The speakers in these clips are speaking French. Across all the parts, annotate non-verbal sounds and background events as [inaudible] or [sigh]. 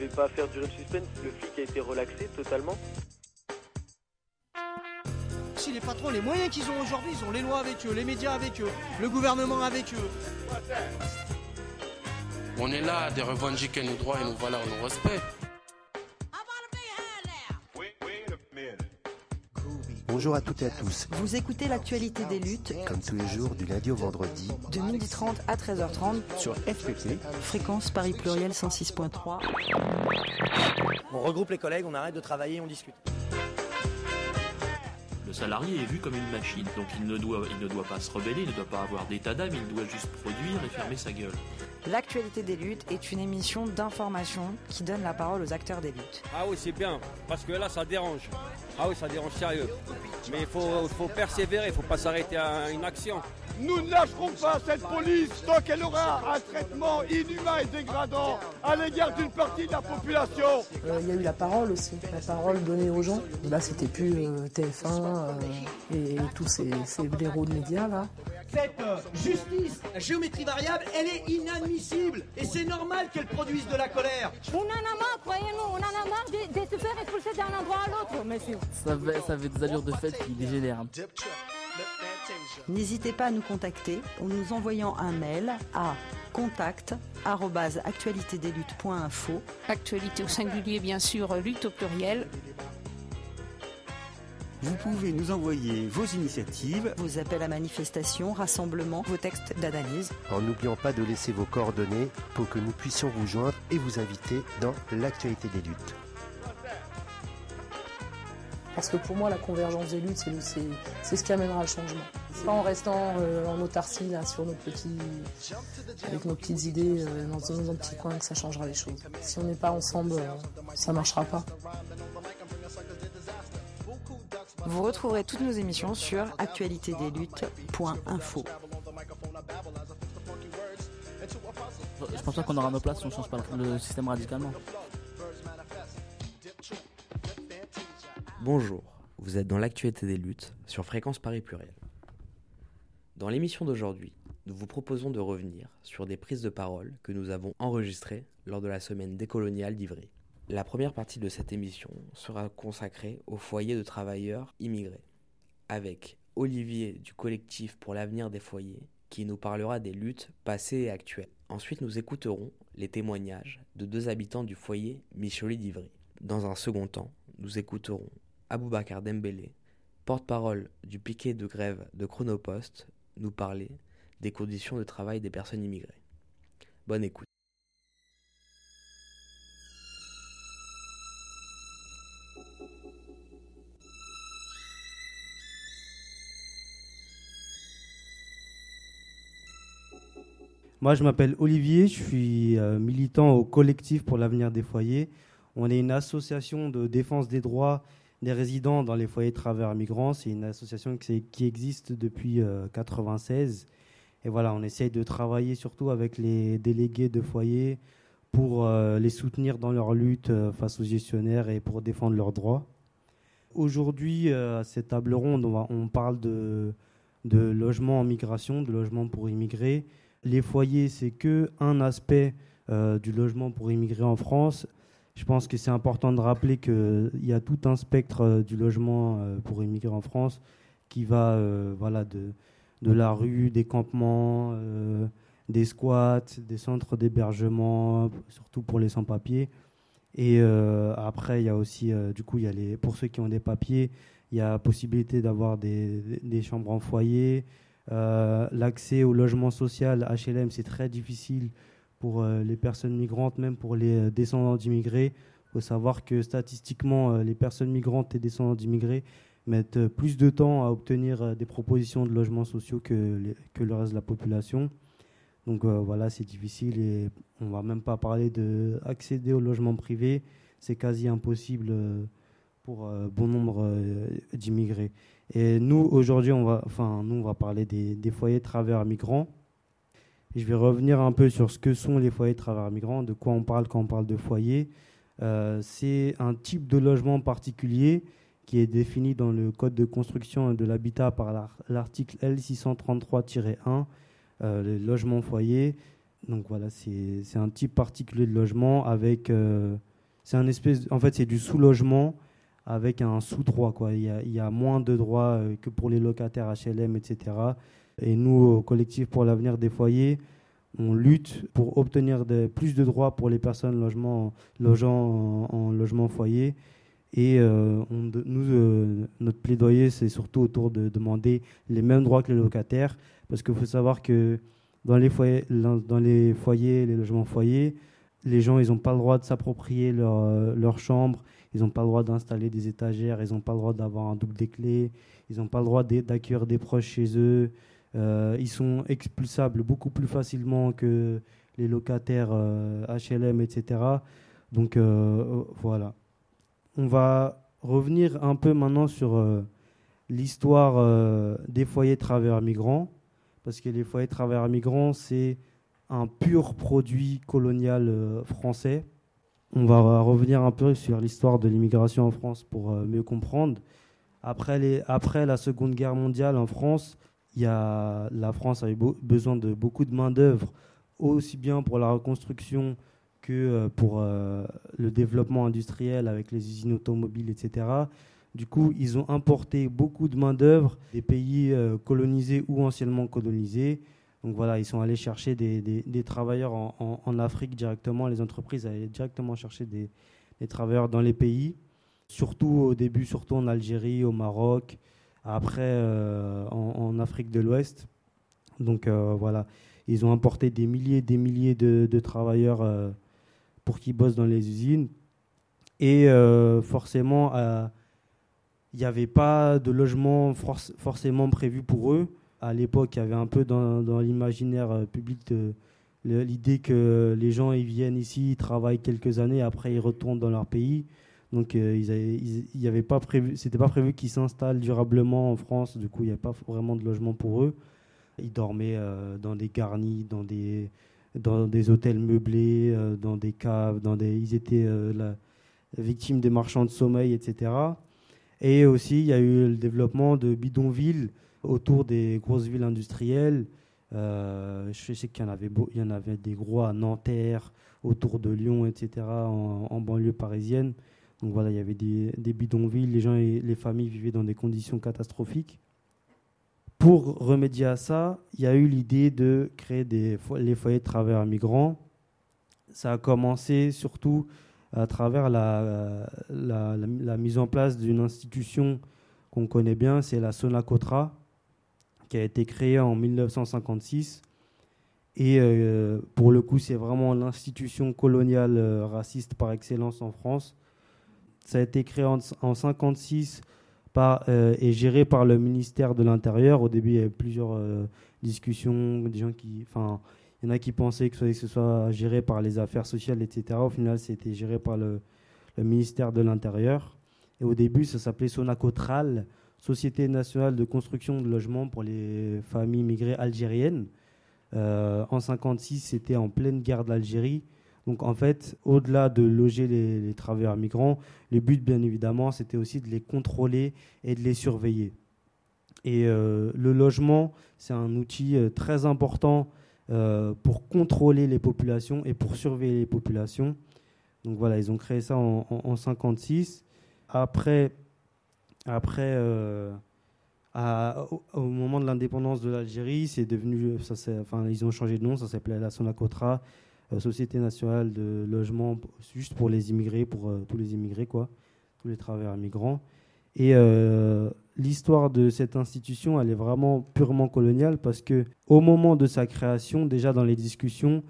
devait pas faire durer le suspense, le flic a été relaxé totalement. Si les patrons, les moyens qu'ils ont aujourd'hui, ils ont les lois avec eux, les médias avec eux, le gouvernement avec eux. On est là de revendiquer nos droits et nos valeurs, nos respects. Bonjour à toutes et à tous. Vous écoutez l'actualité des luttes, Comme tous les jours, du lundi au vendredi, de 12h30 à 13h30, sur FPP. fréquence Paris Pluriel 106.3. On regroupe les collègues, on arrête de travailler, on discute. Le salarié est vu comme une machine, donc il ne doit, il ne doit pas se rebeller, il ne doit pas avoir d'état d'âme, il doit juste produire et fermer sa gueule. L'actualité des luttes est une émission d'information qui donne la parole aux acteurs des luttes. Ah oui, c'est bien, parce que là, ça dérange. Ah oui, ça dérange sérieux. Mais il faut, faut persévérer, il ne faut pas s'arrêter à une action. Nous ne lâcherons pas cette police tant qu'elle aura un traitement inhumain et dégradant à l'égard d'une partie de la population. Euh, Il y a eu la parole aussi, la parole donnée aux gens. Là, c'était plus euh, TF1 euh, et, tous ces, ces blaireaux de médias là. Cette euh, justice, la géométrie variable, elle est inadmissible. Et c'est normal qu'elle produise de la colère. On en a marre, croyez-nous, on en a marre de, de se faire expulser d'un endroit à l'autre, monsieur. Ça avait, ça avait des allures de fête qui dégénèrent. N'hésitez pas à nous contacter en nous envoyant un mail à contact@actualitédesluttes.info. Actualité au singulier, bien sûr, lutte au pluriel. Vous pouvez nous envoyer vos initiatives Vos appels à manifestation, rassemblements, vos textes d'analyse. en n'oubliant pas de laisser vos coordonnées pour que nous puissions vous joindre et vous inviter dans l'actualité des luttes. Parce que pour moi, la convergence des luttes, c'est le- c'est c'est ce qui amènera le changement. C'est pas en restant euh, en autarcie là, sur nos petits, avec nos petites idées euh, dans, dans un petit coin que ça changera les choses. Si on n'est pas ensemble, euh, ça marchera pas. Vous retrouverez toutes nos émissions sur actualitédesluttes.info. Je pense pas qu'on aura nos places si on change pas le système radicalement. Bonjour, vous êtes dans l'actualité des luttes sur Fréquence Paris Pluriel. Dans l'émission d'aujourd'hui, nous vous proposons de revenir sur des prises de parole que nous avons enregistrées lors de la semaine décoloniale d'Ivry. La première partie de cette émission sera consacrée au foyer de travailleurs immigrés, avec Olivier du collectif pour l'avenir des foyers qui nous parlera des luttes passées et actuelles. Ensuite, nous écouterons les témoignages de deux habitants du foyer Micholi d'Ivry. Dans un second temps, nous écouterons Aboubacar Dembélé, porte-parole du piquet de grève de Chronopost, nous parler des conditions de travail des personnes immigrées. Bonne écoute. Moi, je m'appelle Olivier, je suis euh, militant au collectif pour l'avenir des foyers. On est une association de défense des droits des résidents dans les foyers de travailleurs migrants. C'est une association qui, existe depuis 1996. Et voilà, on essaye de travailler surtout avec les délégués de foyers pour euh, les soutenir dans leur lutte euh, face aux gestionnaires et pour défendre leurs droits. Aujourd'hui, euh, à cette table ronde, on parle de, de logement en migration, de logement pour immigrés. Les foyers, c'est que un aspect euh, du logement pour immigrés en France. Je pense que c'est important de rappeler qu'il y a tout un spectre euh, du logement euh, pour immigrés en France qui va voilà, de, de la rue, des campements, des squats, des centres d'hébergement, surtout pour les sans-papiers. Et après, il y a aussi, du coup, y a les, pour ceux qui ont des papiers, il y a possibilité d'avoir des, des chambres en foyer. Euh, L'accès au logement social HLM, c'est très difficile pour euh, les personnes migrantes, même pour les euh, descendants d'immigrés. Il faut savoir que statistiquement, les personnes migrantes et descendants d'immigrés mettent plus de temps à obtenir des propositions de logements sociaux que, le reste de la population. Donc voilà, c'est difficile et on va même pas parler d'accéder au logement privé. C'est quasi impossible pour bon nombre d'immigrés. Et nous, aujourd'hui, on va, enfin, on va parler des, foyers de travailleurs migrants. Je vais revenir un peu sur ce que sont les foyers de travailleurs migrants, de quoi on parle quand on parle de foyer. Euh, c'est un type de logement particulier qui est défini dans le Code de construction de l'habitat par l'ar- l'article L633-1, euh, le logement foyer. Donc voilà, c'est c'est un type particulier de logement avec euh, c'est un espèce, en fait, c'est du sous-logement avec un sous-droit. Il, y a, moins de droits euh, que pour les locataires HLM, etc. Et nous, au collectif pour l'avenir des foyers, on lutte pour obtenir plus de droits pour les personnes logement, logeant en, en logement foyer. Et euh, nous, euh, notre plaidoyer, c'est surtout autour de demander les mêmes droits que les locataires, parce qu'il faut savoir que dans les foyers, dans les foyers, les logements foyers, les gens, ils n'ont pas le droit de s'approprier leur chambre, ils n'ont pas le droit d'installer des étagères, ils n'ont pas le droit d'avoir un double des clés, ils n'ont pas le droit d'a- d'accueillir des proches chez eux. Euh, ils sont expulsables beaucoup plus facilement que les locataires euh, HLM, etc. Donc euh, euh, voilà. On va revenir un peu maintenant sur euh, l'histoire euh, des foyers travailleurs migrants, parce que les foyers travailleurs migrants, c'est un pur produit colonial euh, français. On va revenir un peu sur l'histoire de l'immigration en France pour euh, mieux comprendre. Après, la Seconde Guerre mondiale en France, la France a eu besoin de beaucoup de main-d'œuvre, aussi bien pour la reconstruction que euh, pour euh, le développement industriel avec les usines automobiles, etc. Du coup, ils ont importé beaucoup de main-d'œuvre des pays colonisés ou anciennement colonisés. Donc voilà, ils sont allés chercher des, travailleurs en, Afrique directement. Les entreprises allaient directement chercher des, travailleurs dans les pays, surtout au début, surtout en Algérie, au Maroc, après euh, en, Afrique de l'Ouest. Donc euh, voilà, ils ont importé des milliers et des milliers de, travailleurs euh, pour qu'ils bossent dans les usines. Et forcément, il n'y avait pas de logement forc- forcément prévu pour eux. À l'époque, il y avait un peu dans, l'imaginaire euh, public l'idée que les gens ils viennent ici, ils travaillent quelques années, après ils retournent dans leur pays. Donc euh, ils avaient- pas prévu, c'était pas prévu qu'ils s'installent durablement en France. Du coup, il n'y avait pas vraiment de logement pour eux. Ils dormaient euh, dans des garnis, dans des dans des hôtels meublés, euh, dans des caves, dans des. Ils étaient victimes des marchands de sommeil, etc. Et aussi, il y a eu le développement de bidonvilles autour des grosses villes industrielles. Euh, je sais qu'il y en avait, des gros à Nanterre, autour de Lyon, etc., en, banlieue parisienne. Donc voilà, il y avait des, bidonvilles, les gens et les familles vivaient dans des conditions catastrophiques. Pour remédier à ça, il y a eu l'idée de créer les foyers de travailleurs migrants. Ça a commencé surtout à travers la- la mise en place d'une institution qu'on connaît bien, c'est la Sonacotra, qui a été créée en 1956. Et euh, pour le coup, c'est vraiment l'institution coloniale euh, raciste par excellence en France. Ça a été créé en 1956 par, euh, et géré par le ministère de l'Intérieur. Au début, il y avait plusieurs euh, discussions, des gens qui, il y en a qui pensaient que ce, que ce soit géré par les affaires sociales, etc. Au final, c'était géré par le, le ministère de l'Intérieur. Et au début, ça s'appelait Sonacotral, Société nationale de construction de logements pour les familles migrées algériennes. Euh, en 56, c'était en pleine guerre d'Algérie. Donc en fait, au-delà de loger les, travailleurs migrants, le but, bien évidemment, c'était aussi de les contrôler et de les surveiller. Et euh, le logement, c'est un outil euh, très important pour contrôler les populations et pour surveiller les populations. Donc voilà, ils ont créé ça en, en, en 56. Après, après euh, au, moment de l'indépendance de l'Algérie, c'est devenu, enfin, ils ont changé de nom, ça s'appelait la Sonacotra, euh, Société nationale de logement, juste pour les immigrés, pour euh, tous les immigrés, quoi, tous les travailleurs migrants. Et l'histoire de cette institution, elle est vraiment purement coloniale parce que au moment de sa création, déjà dans les discussions,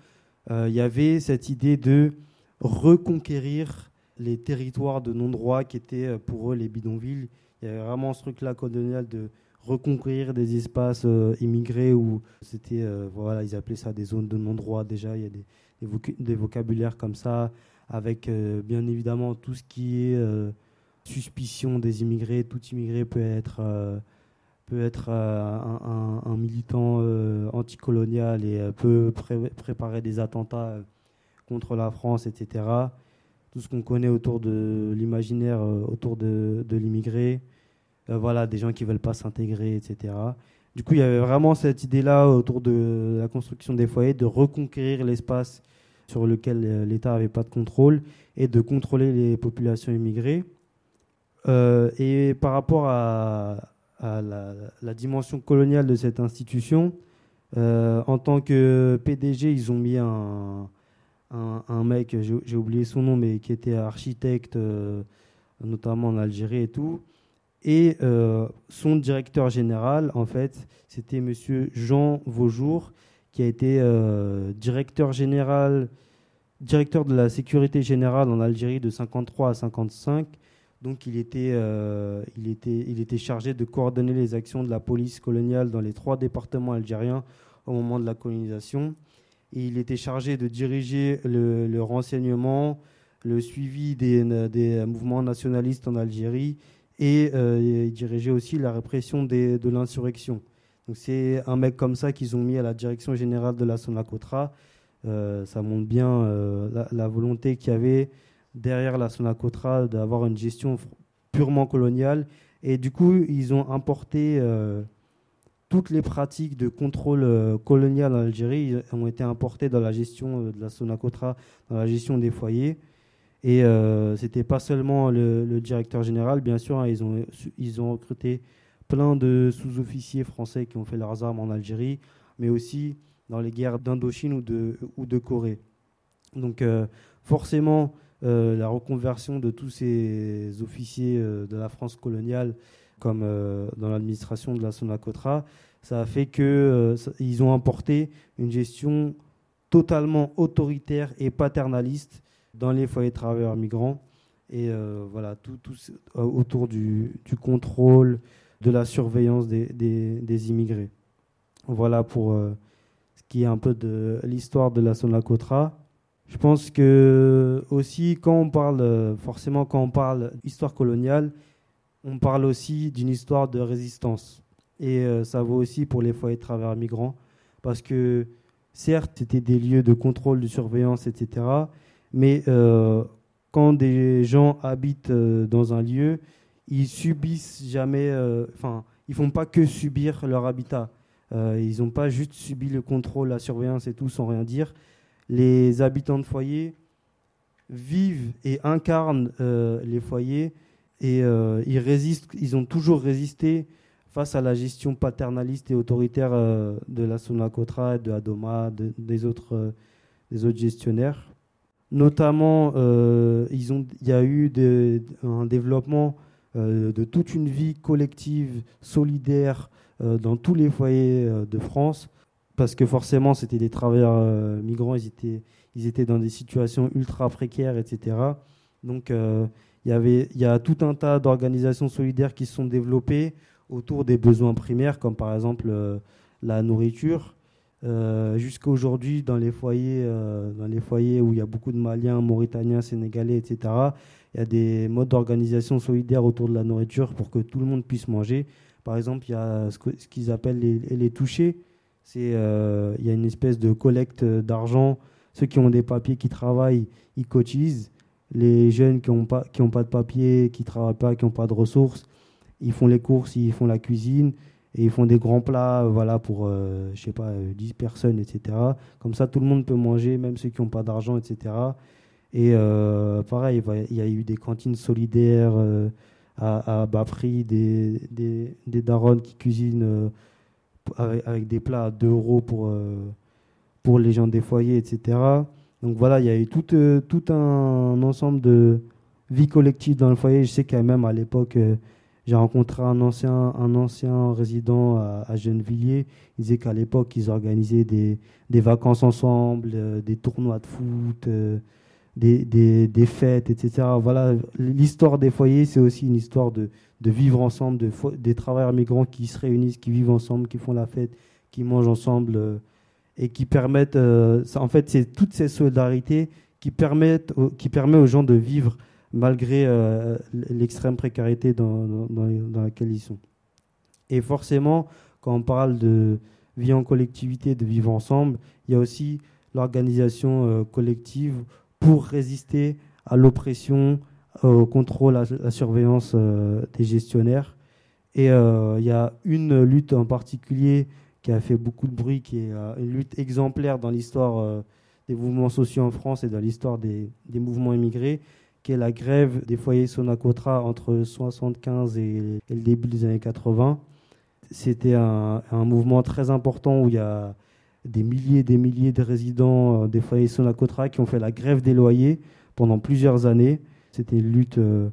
il y avait cette idée de reconquérir les territoires de non-droit qui étaient euh, pour eux les bidonvilles. Il y avait vraiment ce truc-là colonial de reconquérir des espaces euh, immigrés où c'était, euh, voilà, ils appelaient ça des zones de non-droit. Déjà, il y a des, des, voc- des vocabulaires comme ça, avec bien évidemment tout ce qui est suspicion des immigrés. Tout immigré peut être, peut être un, militant anticolonial et peut pré- préparer des attentats contre la France, etc. Tout ce qu'on connaît autour de l'imaginaire, euh, autour de, de l'immigré. Euh, voilà, des gens qui veulent pas s'intégrer, etc. Du coup, il y avait vraiment cette idée-là autour de la construction des foyers, de reconquérir l'espace sur lequel l'État n'avait pas de contrôle et de contrôler les populations immigrées. et par rapport à, la, dimension coloniale de cette institution, en tant que PDG, ils ont mis un, un, mec, j'ai oublié son nom, mais qui était architecte, notamment en Algérie et tout. Et euh, son directeur général, en fait, c'était Monsieur Jean Vaujour, qui a été euh, directeur général, directeur de la sécurité générale en Algérie de 53 à 55. Donc, il était, euh, il était, il était chargé de coordonner les actions de la police coloniale dans les trois départements algériens au moment de la colonisation. Il était chargé de diriger le, renseignement, le suivi des, mouvements nationalistes en Algérie et euh, il dirigeait aussi la répression de l'insurrection. Donc c'est un mec comme ça qu'ils ont mis à la direction générale de la Sonacotra. Euh, ça montre bien euh, la, volonté qu'il y avait derrière la Sonacotra d'avoir une gestion purement coloniale. Et du coup, ils ont importé toutes les pratiques de contrôle colonial en Algérie ont été importées dans la gestion de la Sonacotra, dans la gestion des foyers. Et euh, c'était pas seulement le, directeur général, bien sûr, hein, ils, ont, recruté plein de sous-officiers français qui ont fait leurs armes en Algérie, mais aussi dans les guerres d'Indochine ou de, Corée. Donc euh, forcément, euh, la reconversion de tous ces officiers euh, de la France coloniale, comme dans l'administration de la Sonacotra, ça a fait qu'ils ont importé une gestion totalement autoritaire et paternaliste dans les foyers de travailleurs migrants. Et euh, voilà, tout, tout euh, autour du, du, contrôle, de la surveillance des, des, immigrés. Voilà pour euh, ce qui est un peu de l'histoire de la Sonacotra. Je pense que aussi, quand on parle, forcément, quand on parle histoire coloniale, on parle aussi d'une histoire de résistance. Et ça vaut aussi pour les foyers de travailleurs migrants, parce que certes, c'était des lieux de contrôle, de surveillance, etc. Mais euh, quand des gens habitent euh, dans un lieu, ils subissent jamais, euh, enfin, ils font pas que subir leur habitat. ils n'ont pas juste subi le contrôle, la surveillance et tout sans rien dire. Les habitants de foyer vivent et incarnent les foyers et ils résistent, ils ont toujours résisté face à la gestion paternaliste et autoritaire de la Sonacotra, de Adoma, autres, des autres gestionnaires. Notamment, euh, ils ont, il y a eu un développement euh, de toute une vie collective, solidaire, euh, dans tous les foyers de France, parce que forcément, c'était des travailleurs migrants, ils étaient, ils étaient dans des situations ultra précaires, etc. Donc, il y, avait, il y a tout un tas d'organisations solidaires qui se sont développées autour des besoins primaires, comme par exemple la nourriture. Euh, jusqu'à aujourd'hui, dans les foyers, euh, dans les foyers où il y a beaucoup de Maliens, Mauritaniens, Sénégalais, etc. Il y a des modes d'organisation solidaire autour de la nourriture pour que tout le monde puisse manger. Par exemple, il y a ce qu'ils appellent les, les touchés. C'est, euh, il y a une espèce de collecte d'argent. Ceux qui ont des papiers, qui travaillent, ils cotisent. Les jeunes qui n'ont pas, qui ont pas de papiers, qui travaillent pas, qui n'ont pas de ressources, ils font les courses, ils font la cuisine et ils font des grands plats voilà pour euh, je sais pas 10 personnes etc comme ça tout le monde peut manger même ceux qui n'ont pas d'argent etc et euh, pareil il y a eu des cantines solidaires euh, à, bas prix des, des, daronnes qui cuisinent avec, des plats à 2 euros pour pour les gens des foyers etc donc voilà il y a eu tout tout un ensemble de vie collective dans le foyer je sais quand même à l'époque j'ai rencontré un ancien, résident à, Gennevilliers. Il disait qu'à l'époque, ils organisaient des, vacances ensemble, euh, des tournois de foot, euh, des, fêtes, etc. Voilà, l'histoire des foyers, c'est aussi une histoire de, vivre ensemble, de, des travailleurs migrants qui se réunissent, qui vivent ensemble, qui font la fête, qui mangent ensemble euh, et qui permettent. en fait, c'est toutes ces solidarités qui permettent, qui permet aux gens de vivre malgré euh, l'extrême précarité dans, laquelle ils sont. Et forcément, quand on parle de vie en collectivité, de vivre ensemble, il y a aussi l'organisation euh, collective pour résister à l'oppression, au contrôle, à la surveillance euh, des gestionnaires. Et il y a une lutte en particulier qui a fait beaucoup de bruit, qui est une lutte exemplaire dans l'histoire des mouvements sociaux en France et dans l'histoire des, mouvements immigrés, qui est la grève des foyers Sonacotra entre 75 et, le début des années 80. C'était un, un mouvement très important où il y a des milliers et des milliers de résidents euh, des foyers Sonacotra qui ont fait la grève des loyers pendant plusieurs années. C'était une lutte euh,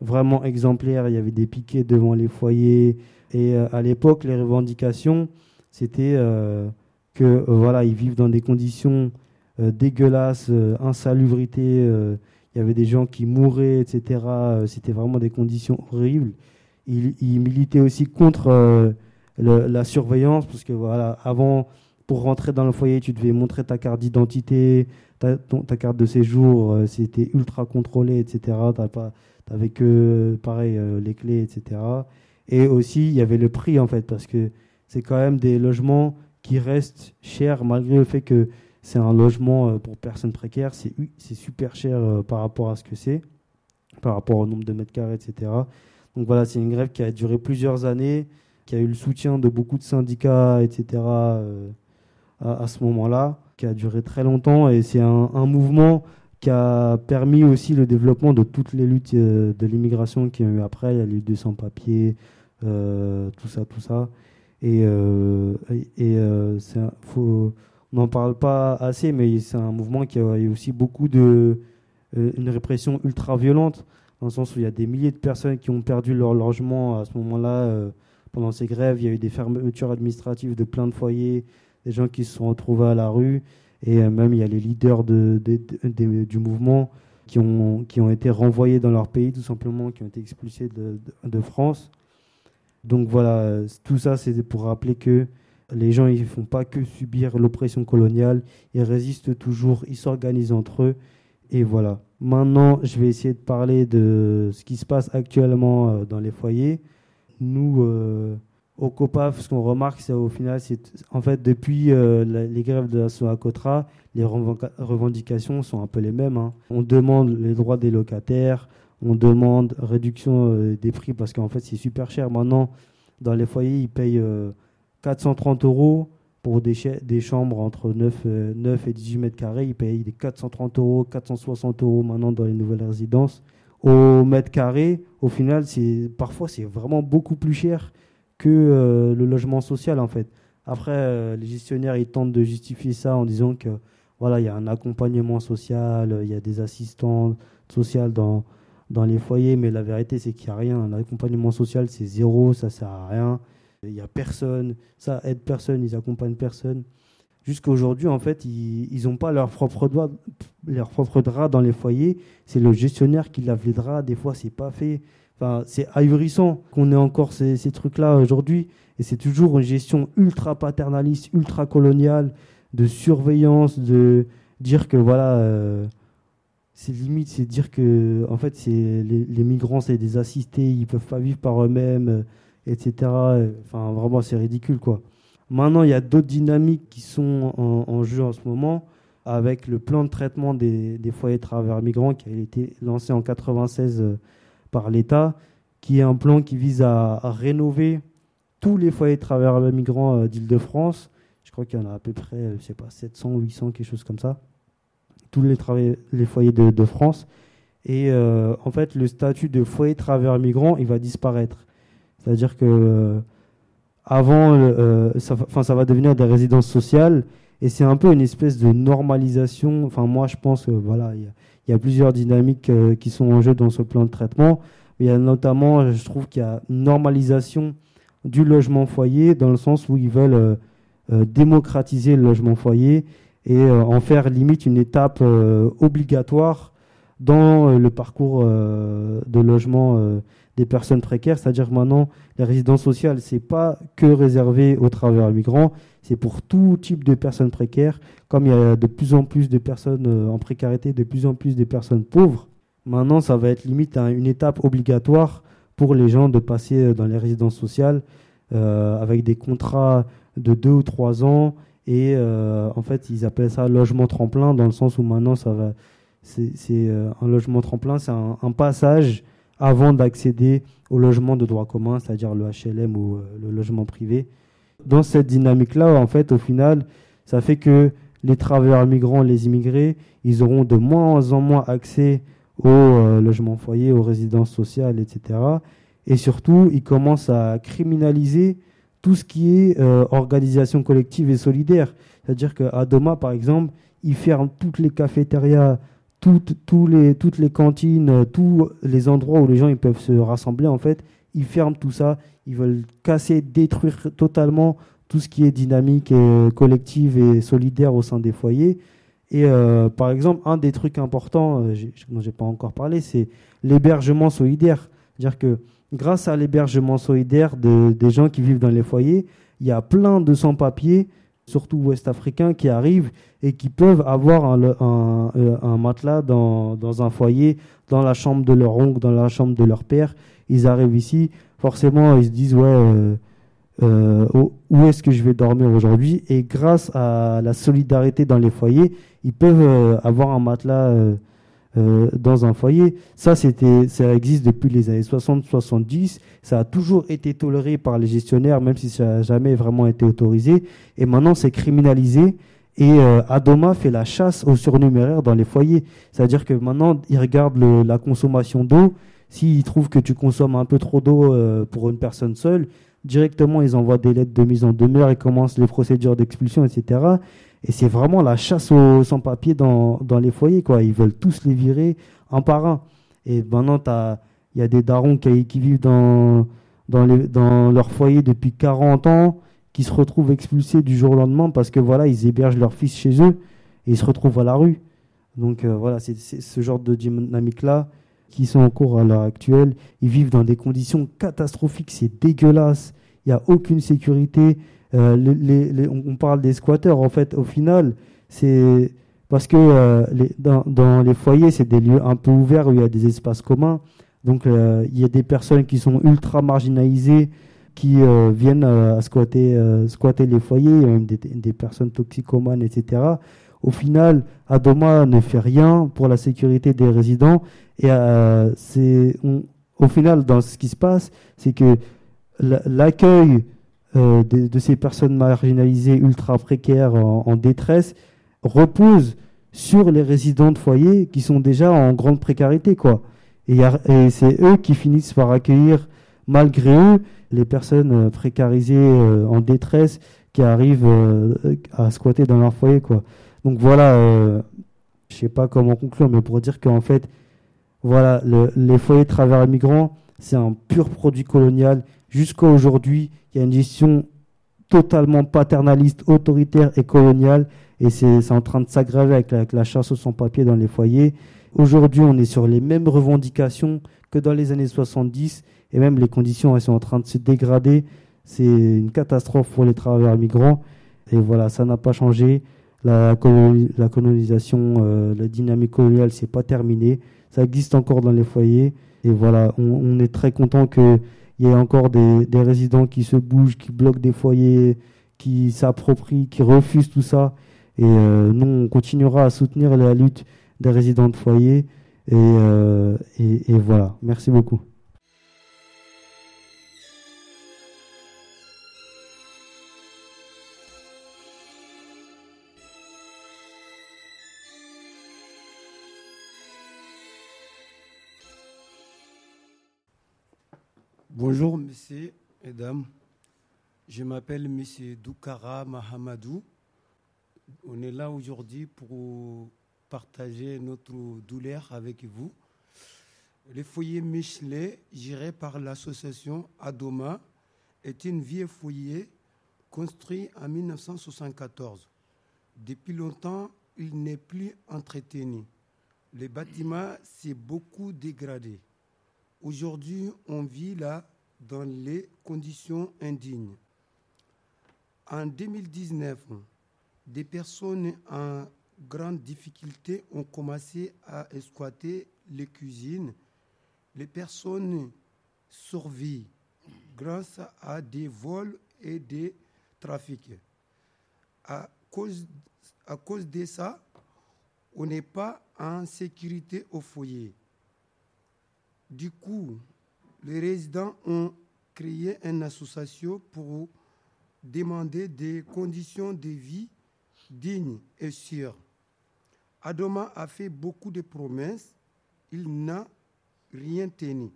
vraiment exemplaire. Il y avait des piquets devant les foyers. Et euh, à l'époque, les revendications, c'était euh, que euh, voilà, ils vivent dans des conditions euh, dégueulasses, euh, insalubrité. il y avait des gens qui mouraient, etc. C'était vraiment des conditions horribles. Ils, militaient aussi contre la surveillance, parce que voilà, avant, pour rentrer dans le foyer, tu devais montrer ta carte d'identité, ta, carte de séjour, c'était ultra contrôlé, etc. T'avais que, pareil, les clés, etc. Et aussi, il y avait le prix, en fait, parce que c'est quand même des logements qui restent chers, malgré le fait que c'est un logement euh, pour personnes précaires. C'est super cher euh, par rapport à ce que c'est, par rapport au nombre de mètres carrés, etc. Donc voilà, c'est une grève qui a duré plusieurs années, qui a eu le soutien de beaucoup de syndicats, etc. euh, à, ce moment-là, qui a duré très longtemps. Et c'est un, mouvement qui a permis aussi le développement de toutes les luttes de l'immigration qui ont eu après. Il y a des sans-papiers, euh, tout ça, tout ça. Et, euh, et, euh, faut, on n'en parle pas assez, mais c'est un mouvement qui a eu aussi beaucoup de. euh, une répression ultra violente, dans le sens où il y a des milliers de personnes qui ont perdu leur logement à ce moment-là. pendant ces grèves, il y a eu des fermetures administratives de plein de foyers, des gens qui se sont retrouvés à la rue, et même il y a les leaders de, du mouvement qui ont, qui ont été renvoyés dans leur pays, tout simplement, qui ont été expulsés de France. Donc voilà, tout ça, c'est pour rappeler que les gens, ils ne font pas que subir l'oppression coloniale, ils résistent toujours, ils s'organisent entre eux. Et voilà. Maintenant, je vais essayer de parler de ce qui se passe actuellement euh, dans les foyers. Nous, euh, au COPAF, ce qu'on remarque, c'est au final, c'est en fait depuis euh, les grèves de la Soacotra, les revendica- revendications sont un peu les mêmes. hein. On demande les droits des locataires, on demande réduction euh, des prix parce qu'en fait c'est super cher. Maintenant, dans les foyers, ils payent euh, 430 euros pour des, cha- des chambres entre 9, euh, 9 et 18 mètres carrés. Ils payent des 430 euros, 460 euros maintenant dans les nouvelles résidences. Au mètre carré, au final, parfois c'est vraiment beaucoup plus cher que euh, le logement social en fait. Après, euh, les gestionnaires ils tentent de justifier ça en disant que voilà, il y a un accompagnement social, euh, il y a des assistants sociaux dans dans les foyers, mais la vérité c'est qu'il n'y a rien. Un accompagnement social c'est zéro, ça sert à rien. Il n'y a personne, ça aide personne, ils accompagnent personne. Jusqu'à aujourd'hui, en fait, ils n'ont pas leur propre, doigt, leur propre drap dans les foyers. C'est le gestionnaire qui lave les draps. Des fois, c'est pas fait. Enfin, c'est ahurissant qu'on ait encore ces, ces trucs-là aujourd'hui. Et c'est toujours une gestion ultra paternaliste, ultra coloniale, de surveillance, de dire que voilà, euh, c'est limite, c'est dire que en fait, c'est les, migrants, c'est des assistés, ils peuvent pas vivre par eux-mêmes, euh, etc. Enfin, vraiment, c'est ridicule, quoi. Maintenant, il y a d'autres dynamiques qui sont en, jeu en ce moment, avec le plan de traitement des, foyers de travailleurs migrants qui a été lancé en 96 euh, par l'État, qui est un plan qui vise à, rénover tous les foyers de travailleurs migrants euh, d'Île-de-France. Je crois qu'il y en a à peu près, je sais pas, 700, 800, quelque chose comme ça. Tous les, foyers de, France. Et euh, en fait, le statut de foyer de travailleurs migrants, il va disparaître. C'est-à-dire que euh, avant, euh, ça, va- devenir des résidences sociales et c'est un peu une espèce de normalisation. Enfin, moi, je pense que voilà, il y, a- plusieurs dynamiques euh, qui sont en jeu dans ce plan de traitement. Il y a notamment, je trouve qu'il y a normalisation du logement foyer dans le sens où ils veulent démocratiser le logement foyer et euh, en faire limite une étape euh, obligatoire dans euh, le parcours de logement des personnes précaires. C'est-à-dire maintenant, les résidences sociales, c'est pas que réservé aux travailleurs migrants, c'est pour tout type de personnes précaires. Comme il y a de plus en plus de personnes en précarité, de plus en plus de personnes pauvres, maintenant, ça va être limite une étape obligatoire pour les gens de passer dans les résidences sociales avec des contrats de deux ou trois ans. Et euh, en fait, ils appellent ça logement tremplin dans le sens où maintenant, ça va. C'est euh, un logement tremplin, c'est un, passage avant d'accéder au logement de droit commun, c'est-à-dire le HLM ou euh, le logement privé. Dans cette dynamique-là, en fait, au final, ça fait que les travailleurs migrants, les immigrés, ils auront de moins en moins accès aux euh, logements foyers, aux résidences sociales, etc. Et surtout, ils commencent à criminaliser tout ce qui est euh, organisation collective et solidaire. C'est-à-dire qu'à Doma, par exemple, ils ferment toutes les cafétérias, toutes, les, toutes les cantines, tous les endroits où les gens ils peuvent se rassembler, en fait. Ils ferment tout ça. Ils veulent casser, détruire totalement tout ce qui est dynamique et collective et solidaire au sein des foyers. Et euh, par exemple, un des trucs importants euh, dont je n'ai pas encore parlé, c'est l'hébergement solidaire. C'est-à-dire que grâce à l'hébergement solidaire de, des gens qui vivent dans les foyers, il y a plein de sans-papiers, surtout ouest-africains, qui arrivent et qui peuvent avoir un, euh, matelas dans, un foyer, dans la chambre de leur oncle, dans la chambre de leur père. Ils arrivent ici, forcément, ils se disent, ouais, euh, euh, où est-ce que je vais dormir aujourd'hui? Et grâce à la solidarité dans les foyers, ils peuvent avoir un matelas euh, dans un foyer. Ça, c'était, ça existe depuis les années 60-70. Ça a toujours été toléré par les gestionnaires, même si ça n'a jamais vraiment été autorisé. Et maintenant, c'est criminalisé. Et euh, Adoma fait la chasse aux surnuméraires dans les foyers. C'est-à-dire que maintenant, ils regardent le, la consommation d'eau. S'ils trouvent que tu consommes un peu trop d'eau euh, pour une personne seule, directement, ils envoient des lettres de mise en demeure et commencent les procédures d'expulsion, etc. Et c'est vraiment la chasse aux sans-papiers dans, dans les foyers. Quoi. Ils veulent tous les virer un par un. Et maintenant, il y a des darons qui, vivent dans, dans, les, dans leur foyer depuis 40 ans, qui se retrouvent expulsés du jour au lendemain parce que voilà, ils hébergent leur fils chez eux et ils se retrouvent à la rue. Donc euh, voilà, c'est ce genre de dynamique-là qui sont en cours à l'heure actuelle. Ils vivent dans des conditions catastrophiques, c'est dégueulasse. Il n'y a aucune sécurité. Euh, on parle des squatteurs. En fait, au final, c'est parce que euh, dans, les foyers, c'est des lieux un peu ouverts où il y a des espaces communs. Donc, euh, il y a des personnes qui sont ultra marginalisées qui viennent à squatter, les foyers, il y a même des, personnes toxicomanes, etc. Au final, Adoma ne fait rien pour la sécurité des résidents. Et c'est au final, dans ce qui se passe, c'est que l'accueil de, de, ces personnes marginalisées ultra précaires en, détresse repose sur les résidents de foyer qui sont déjà en grande précarité quoi. Et, c'est eux qui finissent par accueillir malgré eux les personnes euh, précarisées euh, en détresse qui arrivent euh, à squatter dans leur foyer quoi. Donc voilà euh, je sais pas comment conclure mais pour dire qu'en fait voilà le, les foyers de travers migrants c'est un pur produit colonial jusqu'à aujourd'hui il y a une gestion totalement paternaliste, autoritaire et coloniale, et c'est en train de s'aggraver avec, la chasse aux sans-papiers dans les foyers. Aujourd'hui, on est sur les mêmes revendications que dans les années 70, et même les conditions elles sont en train de se dégrader. C'est une catastrophe pour les travailleurs migrants, et voilà, ça n'a pas changé. La, colonisation, euh, la dynamique coloniale, c'est pas terminé. Ça existe encore dans les foyers, et voilà, on est très content que il y a encore des, résidents qui se bougent, qui bloquent des foyers, qui s'approprient, qui refusent tout ça. Et euh, nous, on continuera à soutenir la lutte des résidents de foyer. Et, euh, voilà. Merci beaucoup. Bonjour, messieurs et dames. Je m'appelle monsieur Doukara Mahamadou. On est là aujourd'hui pour partager notre douleur avec vous. Le foyer Michelet, géré par l'association Adoma, est une vieux foyer construit en 1974. Depuis longtemps, il n'est plus entretenu. Le bâtiment s'est beaucoup dégradé. Aujourd'hui, on vit là dans les conditions indignes. En 2019, des personnes en grande difficulté ont commencé à exploiter les cuisines. Les personnes survivent grâce à des vols et des trafics. À cause, à cause de ça, on n'est pas en sécurité au foyer. Du coup, les résidents ont créé une association pour demander des conditions de vie digne et sûr. Adoma a fait beaucoup de promesses, il n'a rien tenu.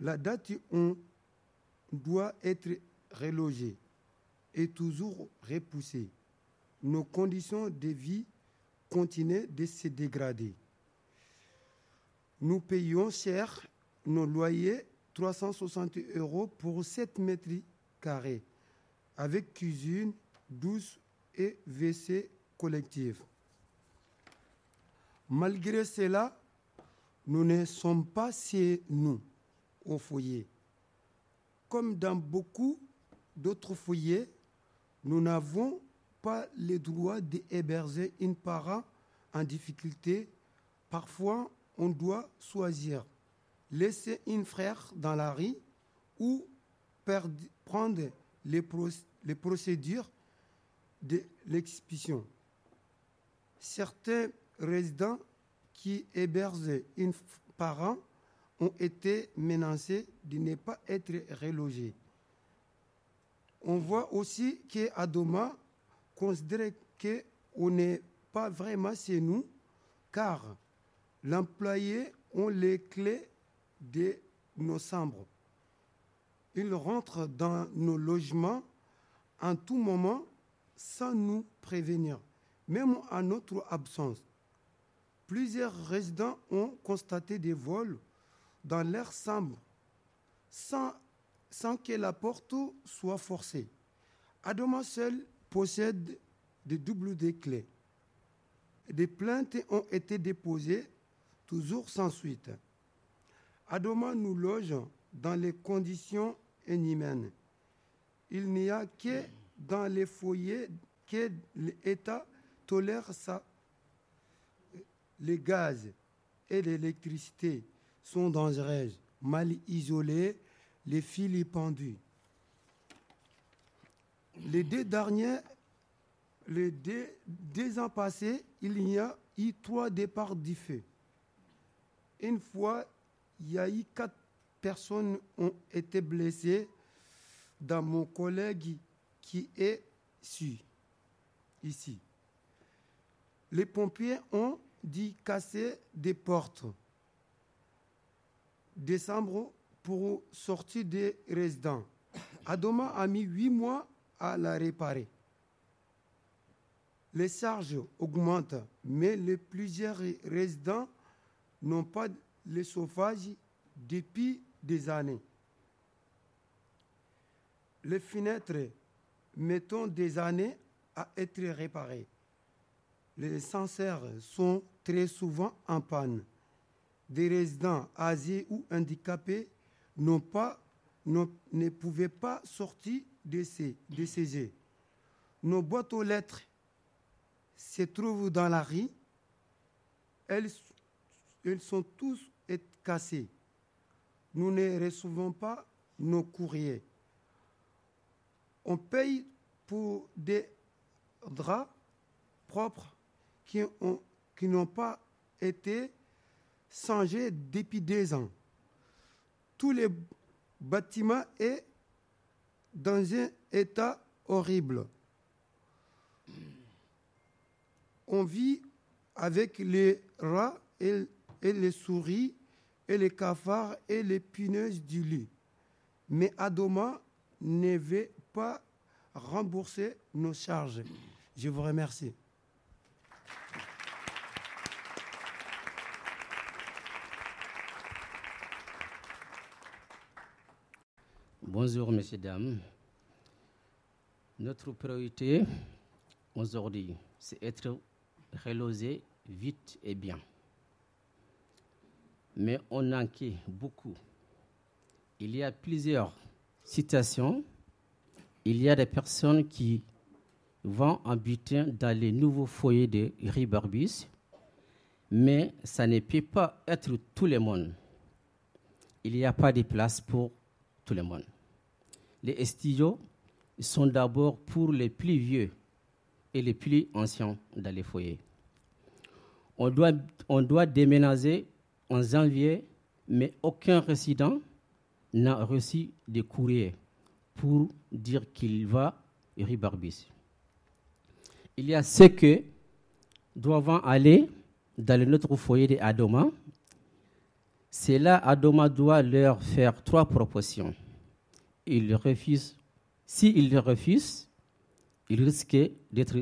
La date on doit être relogé est toujours repoussée. Nos conditions de vie continuent de se dégrader. Nous payons cher nos loyers 360 euros pour 7 mètres carrés, avec cuisine, douce et WC collectif. Malgré cela, nous ne sommes pas chez nous au foyer. Comme dans beaucoup d'autres foyers, nous n'avons pas le droit d'héberger une parent en difficulté. Parfois, on doit choisir laisser un frère dans la rue ou prendre les, procédures de l'expulsion. Certains résidents qui hébergent un parent ont été menacés de ne pas être relogés. On voit aussi qu'à Doma, considère qu'on n'est pas vraiment chez nous, car l'employé a les clés de nos chambres. Il rentre dans nos logements en tout moment sans nous prévenir, même en notre absence. Plusieurs résidents ont constaté des vols dans leur chambre sans, sans que la porte soit forcée. Adoma seul possède des doubles clés. Des plaintes ont été déposées, toujours sans suite. Adoma nous loge dans les conditions inhumaines. Il n'y a que dans les foyers que l'État tolère ça. Les gaz et l'électricité sont dangereux, mal isolés, les fils pendus. Les deux derniers, les deux, deux ans passés, il y a eu trois départs du feu. Une fois, il y a eu quatre personnes ont été blessées dans mon collègue qui est ici. Les pompiers ont dit casser des portes. Décembre pour sortir des résidents. Adoma a mis huit mois à la réparer. Les charges augmentent, mais les plusieurs résidents n'ont pas le chauffage depuis des années. Les fenêtres mettent des années à être réparées. Les senseurs sont très souvent en panne. Des résidents âgés ou handicapés ne pouvaient pas sortir de ces, de ces Nos boîtes aux lettres se trouvent dans la rue. Elles, elles sont tous cassées. Nous ne recevons pas nos courriers. On paye pour des draps propres qui n'ont pas été changés depuis des ans. Tous les bâtiments sont dans un état horrible. On vit avec les rats et, et les souris et les cafards et les punaises du lit. Mais Adoma ne veut pas rembourser nos charges. Je vous remercie. Bonjour, messieurs, dames. Notre priorité aujourd'hui, c'est être relogé vite et bien. Mais on manque beaucoup. Il y a plusieurs situations. Il y a des personnes qui vont habiter dans les nouveaux foyers de Ribarbus, mais ça ne peut pas être tout le monde. Il n'y a pas de place pour tout le monde. Les studios sont d'abord pour les plus vieux et les plus anciens dans les foyers. On doit, on doit déménager en janvier, mais aucun résident n'a reçu de courrier pour dire qu'il va Ribarbis. il y a ceux qui doivent aller dans le notre foyer de Adoma. C'est là Adoma doit leur faire trois propositions. Ils refusent. S'ils le refusent, ils risquent d'être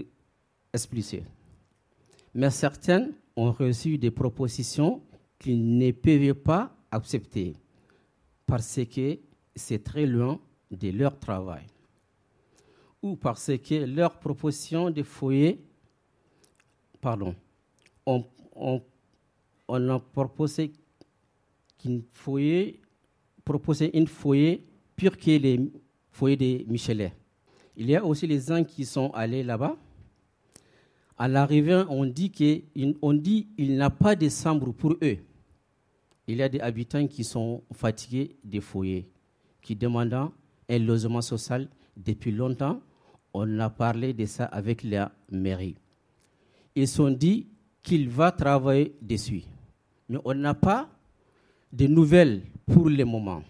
expulsés. Mais certains ont reçu des propositions qu'ils ne peuvent pas accepter parce que c'est très loin de leur travail ou parce que leur proposition de foyer, pardon, on, a proposé qu'une foyer, proposé une foyer pire que les foyers de Michelet. Il y a aussi les gens qui sont allés là-bas. À l'arrivée, on dit qu'il n'a pas de chambre pour eux. Il y a des habitants qui sont fatigués des foyers, qui demandent un logement social depuis longtemps. On a parlé de ça avec la mairie. Ils sont dit qu'il va travailler dessus. Mais on n'a pas de nouvelles pour le moment.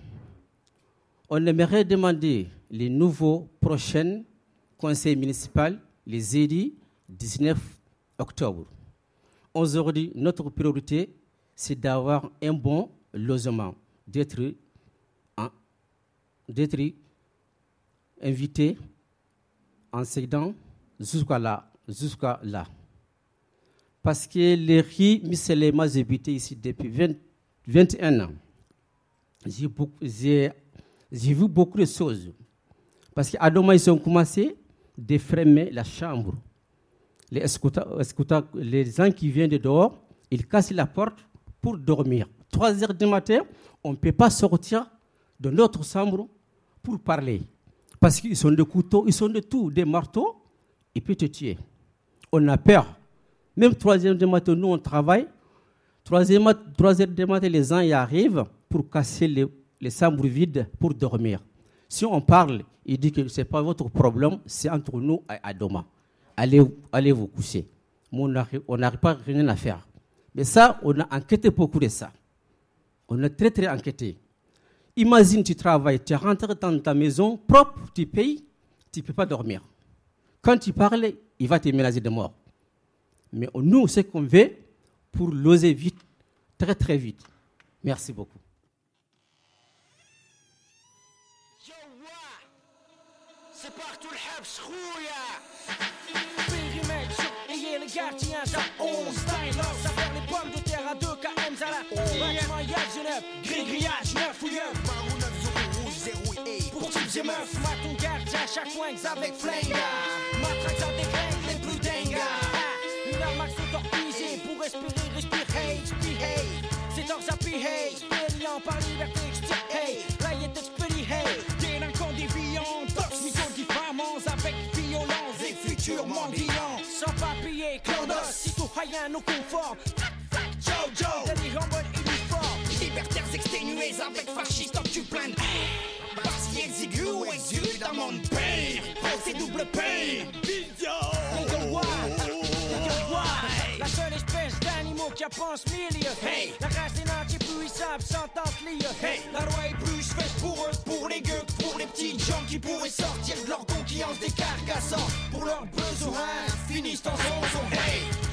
On aimerait demander les nouveaux prochains conseils municipaux, les EDI, 19 octobre. Aujourd'hui, notre priorité, c'est d'avoir un bon logement, d'être invité en s'aidant jusqu'à là, jusqu'à là. Parce que les riz musulmans habité ici depuis 20, 21 ans. J'ai vu beaucoup de choses. Parce qu'à ils ont commencé à fermer la chambre. Les, les gens qui viennent de dehors, ils cassent la porte pour dormir. 3 heures du matin, on ne peut pas sortir de notre chambre pour parler. Parce qu'ils sont de couteaux, ils sont de tout, des marteaux, ils peuvent te tuer. On a peur. Même 3 heures du matin, nous, on travaille. 3 heures du matin, les gens y arrivent pour casser les, les chambres vides pour dormir. Si on parle, il dit que ce n'est pas votre problème, c'est entre nous à Doma. Allez, allez vous coucher. on n'arrive pas à rien à faire. Mais ça, on a enquêté beaucoup de ça. On a très très enquêté. Imagine, tu travailles, tu rentres dans ta maison propre, tu payes, tu ne peux pas dormir. Quand tu parles, il va te menacer de mort. Mais nous, ce qu'on veut, pour l'oser vite, très très vite. Merci beaucoup. C'est partout le gardien, ça 11 style, ça faire les pommes de terre à 2 km à Bâtiment Genève, gris grillage, 9 fouilleux Barou 9, 0 rouge, 0 et Pour types et meufs, maton gardien, chaque coin avec flinga Matraque ça dégringue les plus dingues. Une arme pour respirer, respire, hey, speed, hey. C'est hors à hey, expérience par liberté, hey. Là y'a hey. Délinquant déviant, tox, mytho diffamants avec violence et futur mendiant clandos, citoyen non conforme Jojo, en mode uniforme. Libertaires exténués avec fascistes en tu plaines Parce qu'il exigu ou exude un monde pire Pensez double paye Idiot. La seule espèce d'animaux qui pense milieu. Hey. La race des nantis puissables s'entendent lieu hey. La loi est plus faite pour eux, pour les gueux, pour les petits gens qui pourraient sortir de leur conquillance des carcassants Pour leurs besoins finissent en zonzon Hey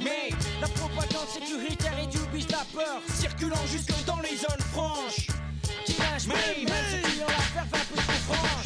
Mais la propagande sécuritaire et du bis la peur Circulant jusque dans les zones franches. Qui mais, même ceux qui ont la verve un peu trop franche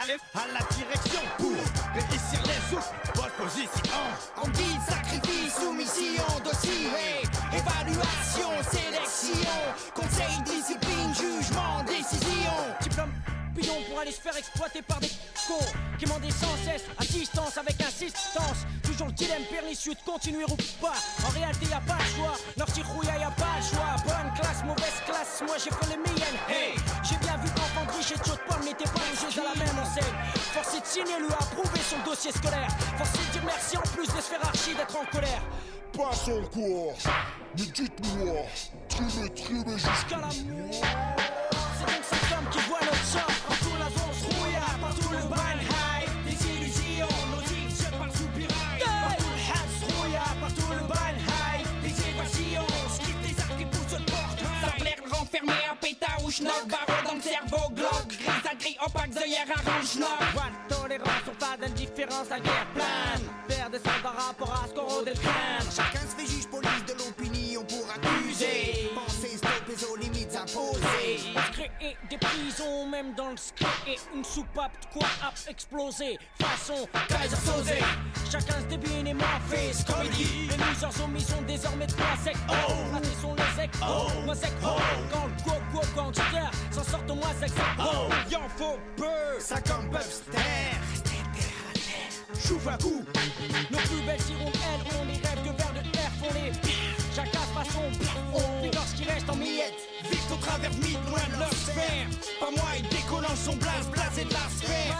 salut à la direction pour réussir les sous Bonne position On dit sacrifice, soumission, dossier évaluation, sélection, conseil, discipline, jugement, décision. Diplôme bidon pour aller se faire exploiter par des cons qui m'en sans cesse à distance avec insistance. Toujours le dilemme pernicieux de continuer ou pas. En réalité, y a pas le choix. Norti rouilla, y a pas le choix. Bonne classe, mauvaise classe, moi j'ai fait les miennes. Hey, De signer, lui a approuvé son dossier scolaire. Forcé de dire merci en plus de se faire archi d'être en colère. Pas encore, mais dites-moi, tribé, tribé jusqu'à la mort. C'est donc cet homme qui voit notre sang. Partout la zone se rouilla, partout le ban high. Des illusions, nos se par soupirail. Partout le hat se rouilla, partout le ban high. Des évasions, skip des arcs qui poussent le porte. Ça l'air renfermé à pétouche, knock, barreau dans le cerveau, à opaque, hier arrange, knock. One tolérance sur pas d'indifférence, la guerre plane. Faire des par rapport à ce qu'on rôde Chacun Créer des prisons, même dans le et une soupape de quoi a explosé. Façon Kaiser Sosé. Chacun se débine et fait comédie. Les losers hommes sont désormais de quoi sec. Oh, ratés sont les ex. Oh, moi sec. Oh, quand le go go gangster s'en sort au moins sec. Oh, y'en faut peu. Ça comme Bubster. Chouffe un coup. Nos plus belles hirondelles ont les rêves de verre de terre font les Chacun façon on lorsqu'il reste en miettes au travers de mythes, loin de leur sphère. Pas moi, il décollant son blaze, blasé de la sphère.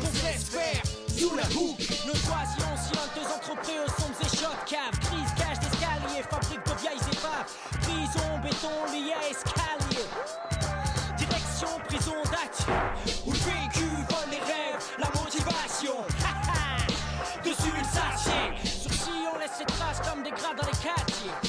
Qu'on se laisse faire, you la hook. Nos choisillons silencieuses entreprises, sombres et shot cave Crise, cage d'escalier, fabrique de vieilles épaves. Prison, béton, lié à escalier. Direction, prison d'acte Où le vécu vole les rêves, la motivation. [laughs] Dessus une sachet Sur on laisse ses traces comme des grades dans les quartiers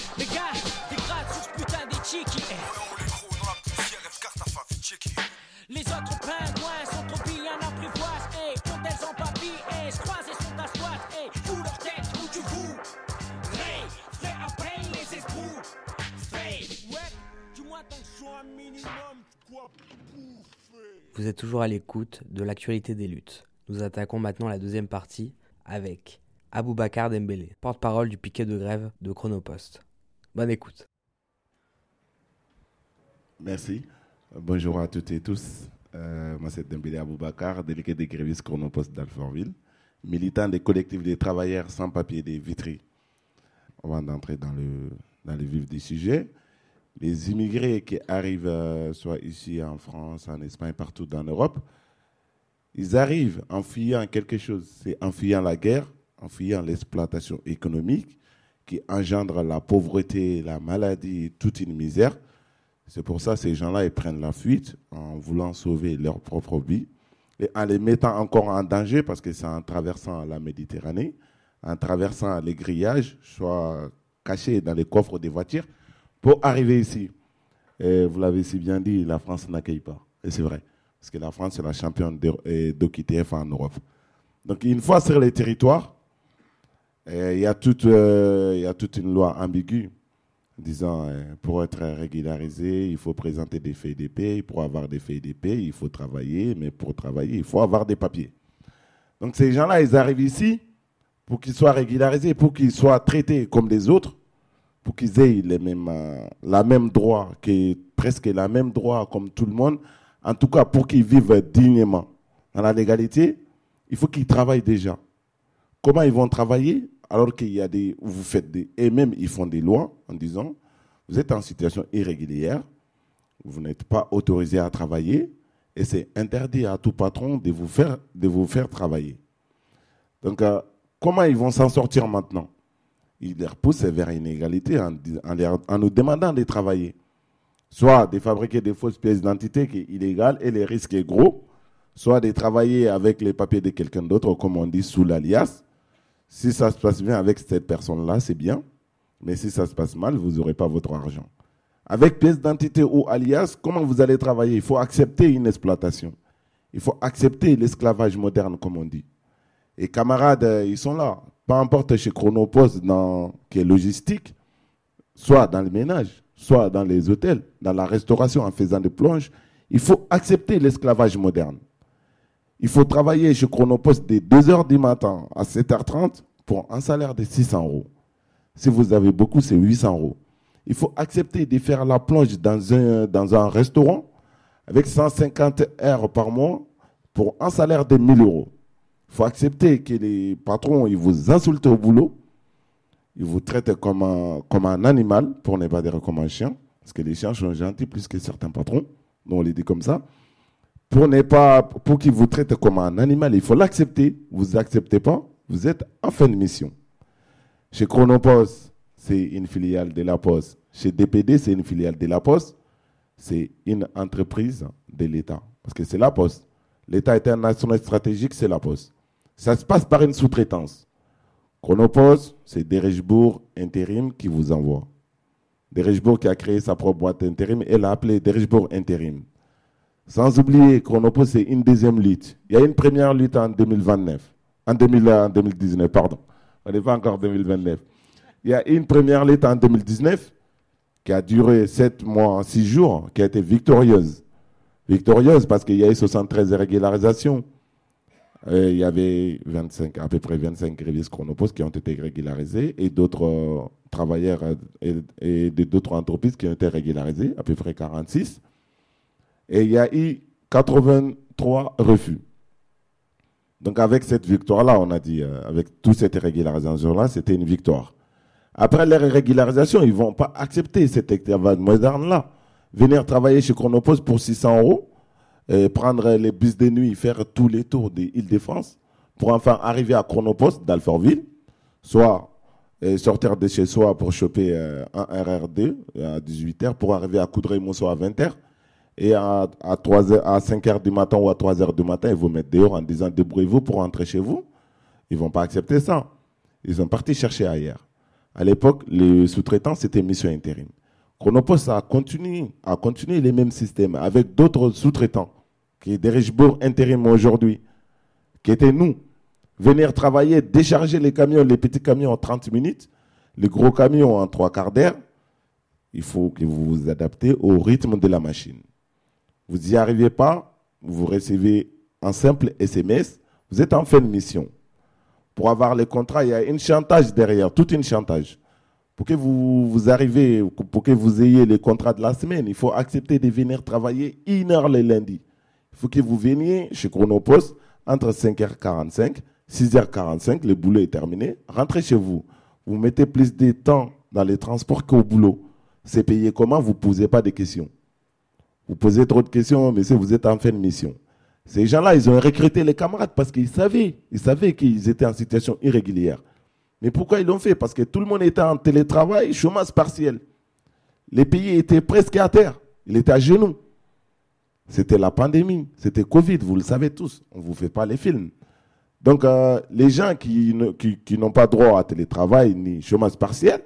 Vous êtes toujours à l'écoute de l'actualité des luttes. Nous attaquons maintenant la deuxième partie avec Aboubacar Dembélé, porte-parole du piquet de grève de Chronopost. Bonne écoute. Merci. Bonjour à toutes et tous. Euh, moi, c'est Dembélé Aboubacar, délégué des grévistes Chronopost d'Alfortville, militant des collectifs des travailleurs sans papier des Vitry. On va entrer dans le, dans le vif du sujet. Les immigrés qui arrivent, euh, soit ici en France, en Espagne, partout dans l'Europe, ils arrivent en fuyant quelque chose. C'est en fuyant la guerre, en fuyant l'exploitation économique qui engendre la pauvreté, la maladie, toute une misère. C'est pour ça que ces gens-là, ils prennent la fuite en voulant sauver leur propre vie et en les mettant encore en danger parce que c'est en traversant la Méditerranée, en traversant les grillages, soit cachés dans les coffres des voitures, pour arriver ici. Et vous l'avez si bien dit, la France n'accueille pas. Et c'est vrai. Parce que la France est la championne d'OQTF en Europe. Donc une fois sur les territoires, il y, a toute, euh, il y a toute une loi ambiguë disant euh, pour être régularisé, il faut présenter des faits d'épée. Pour avoir des faits d'épée, il faut travailler. Mais pour travailler, il faut avoir des papiers. Donc ces gens-là, ils arrivent ici pour qu'ils soient régularisés, pour qu'ils soient traités comme des autres, pour qu'ils aient les mêmes, euh, la même droit, presque la même droit comme tout le monde. En tout cas, pour qu'ils vivent dignement dans la légalité, il faut qu'ils travaillent déjà. Comment ils vont travailler alors qu'il y a des, vous faites des, et même ils font des lois en disant, vous êtes en situation irrégulière, vous n'êtes pas autorisé à travailler, et c'est interdit à tout patron de vous faire, de vous faire travailler. Donc, euh, comment ils vont s'en sortir maintenant? Ils les repoussent vers une égalité en, nous demandant de travailler. Soit de fabriquer des fausses pièces d'identité qui est illégal et les risques est gros, soit de travailler avec les papiers de quelqu'un d'autre, comme on dit, sous l'alias, si ça se passe bien avec cette personne-là, c'est bien. Mais si ça se passe mal, vous n'aurez pas votre argent. Avec pièce d'identité ou alias, comment vous allez travailler? Il faut accepter une exploitation. Il faut accepter l'esclavage moderne, comme on dit. Et camarades, euh, ils sont là. Peu importe chez Chronopost, dans, qui est logistique, soit dans le ménage, soit dans les hôtels, dans la restauration en faisant des plonges. Il faut accepter l'esclavage moderne. Il faut travailler chez Chronopost de 2h du matin à 7h30 pour un salaire de 600 euros. Si vous avez beaucoup, c'est 800 euros. Il faut accepter de faire la plonge dans un, dans un restaurant avec 150 heures par mois pour un salaire de 1000 euros. Faut accepter que les patrons ils vous insultent au boulot, ils vous traitent comme un, comme un animal, pour ne pas dire comme un chien, parce que les chiens sont gentils plus que certains patrons, on les dit comme ça. Pour ne pas, pour qu'ils vous traitent comme un animal, il faut l'accepter. Vous n'acceptez pas, vous êtes en fin de mission. Chez Chronopost, c'est une filiale de la Poste. Chez DPD, c'est une filiale de la Poste. C'est une entreprise de l'État. Parce que c'est la Poste. L'État international stratégique, c'est la Poste. Ça se passe par une sous-traitance. Chronopost, c'est Derechbourg Intérim qui vous envoie. Derechbourg qui a créé sa propre boîte intérim, elle l'a appelé Derechbourg Intérim. Sans oublier, Chronopost, c'est une deuxième lutte. Il y a une première lutte en 2029. En, 2000, en 2019, pardon. On pas encore en 2029. Il y a une première lutte en 2019 qui a duré 7 mois, 6 jours, qui a été victorieuse. Victorieuse parce qu'il y a eu 73 régularisations. Et il y avait 25, à peu près 25 grévistes chronopostes qui ont été régularisés et d'autres euh, travailleurs euh, et, et d'autres entreprises qui ont été régularisées, à peu près 46. Et il y a eu 83 refus. Donc avec cette victoire-là, on a dit, euh, avec toute cette régularisation-là, c'était une victoire. Après leur régularisation, ils ne vont pas accepter cette activité moderne-là. Venir travailler chez Chronopost pour 600 euros, prendre les bus de nuit, faire tous les tours des Île-de-France, pour enfin arriver à Chronopost d'Alfortville, soit euh, sortir de chez soi pour choper euh, un RR2 à 18h, pour arriver à Coudray-Mousseau à 20h, et à, à, 3 heures, à 5h du matin ou à 3h du matin, ils vous mettent dehors en disant débrouillez-vous pour rentrer chez vous. Ils ne vont pas accepter ça. Ils sont partis chercher ailleurs. À l'époque, les sous-traitants, c'était mission intérim. Chronopost a continué, a continué les mêmes systèmes avec d'autres sous-traitants qui dirigent Bourg intérim aujourd'hui, qui étaient nous. Venir travailler, décharger les camions, les petits camions en 30 minutes, les gros camions en trois quarts d'heure. Il faut que vous vous adaptez au rythme de la machine. Vous n'y arrivez pas, vous recevez un simple SMS, vous êtes en fin de mission. Pour avoir les contrats, il y a une chantage derrière, toute une chantage. Pour que vous, vous arrivez, pour que vous ayez les contrats de la semaine, il faut accepter de venir travailler une heure le lundi. Faut que vous veniez chez Chronopost entre 5h45, 6h45, le boulot est terminé, rentrez chez vous. Vous mettez plus de temps dans les transports qu'au boulot. C'est payé comment? Vous ne posez pas de questions. Vous posez trop de questions, monsieur, vous êtes en fin de mission. Ces gens-là, ils ont recruté les camarades parce qu'ils savaient, ils savaient qu'ils étaient en situation irrégulière. Mais pourquoi ils l'ont fait? Parce que tout le monde était en télétravail, chômage partiel. Les pays étaient presque à terre. Il était à genoux. C'était la pandémie, c'était Covid, vous le savez tous. On ne vous fait pas les films. Donc, euh, les gens qui, n'ont pas droit à télétravail ni chômage partiel,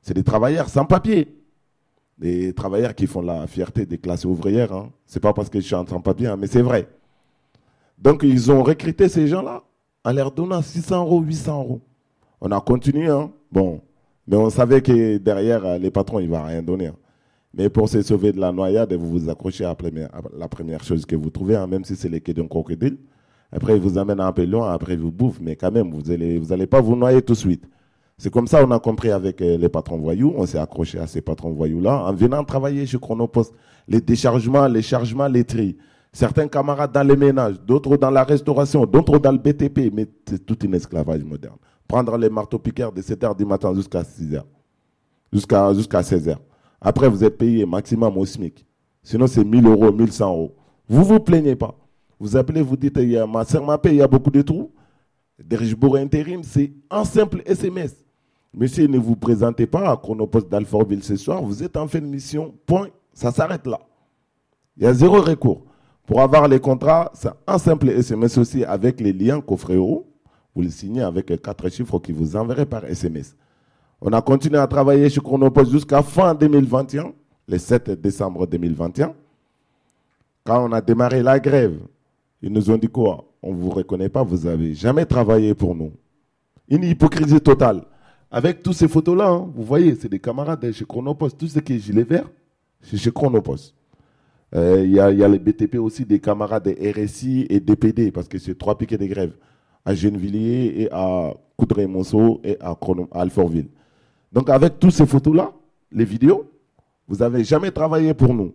c'est des travailleurs sans papier. Des travailleurs qui font la fierté des classes ouvrières. Hein. Ce n'est pas parce que je suis en sans papier, hein, mais c'est vrai. Donc, ils ont recruté ces gens-là en leur donnant 600 euros, 800 euros. On a continué, hein. Bon. Mais on savait que derrière, les patrons, ils ne vont rien donner. Mais pour se sauver de la noyade, vous vous accrochez à, la première chose que vous trouvez, hein, même si c'est les quais d'un crocodile. Après, ils vous amènent un peu loin, après, ils vous bouffent. Mais quand même, vous n'allez vous allez pas vous noyer tout de suite. C'est comme ça on a compris avec euh, les patrons voyous. On s'est accroché à ces patrons voyous-là en venant travailler chez Chronopost. Les déchargements, les chargements, les tris. Certains camarades dans les ménages, d'autres dans la restauration, d'autres dans le BTP. Mais c'est tout un esclavage moderne. Prendre les marteaux-piqueurs de 7h du matin jusqu'à 6h. Jusqu'à jusqu'à 16h. Après, vous êtes payé maximum au SMIC. Sinon, c'est 1000 euros, 1100 euros. Vous ne vous plaignez pas. Vous appelez, vous dites, il y a, ma il y a beaucoup de trous. Derrichebourg intérim, c'est un simple SMS. Monsieur, ne vous présentez pas à Chronopost d'Alfortville ce soir, vous êtes en fin de mission, point, ça s'arrête là. Il y a zéro recours. Pour avoir les contrats, c'est un simple SMS aussi avec les liens coffret-euro. Vous le signez avec quatre chiffres qui vous enverrez par SMS. On a continué à travailler chez Chronopost jusqu'à fin 2021, le 7 décembre 2021. Quand on a démarré la grève, ils nous ont dit quoi? On ne vous reconnaît pas, vous n'avez jamais travaillé pour nous. Une hypocrisie totale. Avec toutes ces photos-là, hein, vous voyez, c'est des camarades de chez Chronopost. Tout ce qui est gilet vert, c'est chez Chronopost. Euh, Il y, a, les BTP aussi, des camarades de RSI et DPD, parce que c'est trois piquets de grève, à Gennevilliers et à Coudray-Monceau et à Alfortville. Donc avec toutes ces photos-là, les vidéos. Vous n'avez jamais travaillé pour nous.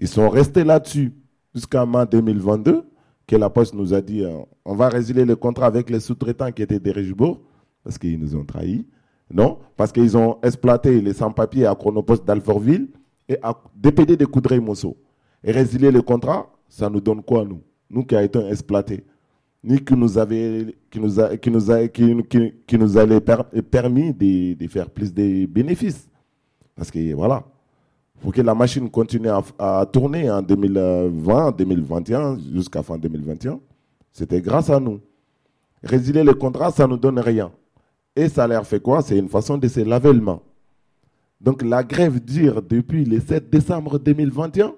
Ils sont restés là-dessus jusqu'à mai 2022, que la Poste nous a dit euh, on va résilier le contrat avec les sous-traitants qui étaient des Rigibourg, parce qu'ils nous ont trahis. Non, parce qu'ils ont exploité les sans-papiers à Chronopost d'Alfortville et à DPD de Coudray-Mosso. Et résilier le contrat, ça nous donne quoi, nous? Nous qui avons été exploités. Ni qui nous avait, qui nous a, qui nous a, qui, qui, nous per- permis de, de faire plus de bénéfices. Parce que voilà, faut que la machine continue à, tourner en 2020, 2021, jusqu'à fin 2021. C'était grâce à nous. Résilier le contrat, ça nous donne rien. Et ça leur fait quoi? C'est une façon de se laver le main. Donc la grève dure depuis le 7 décembre 2021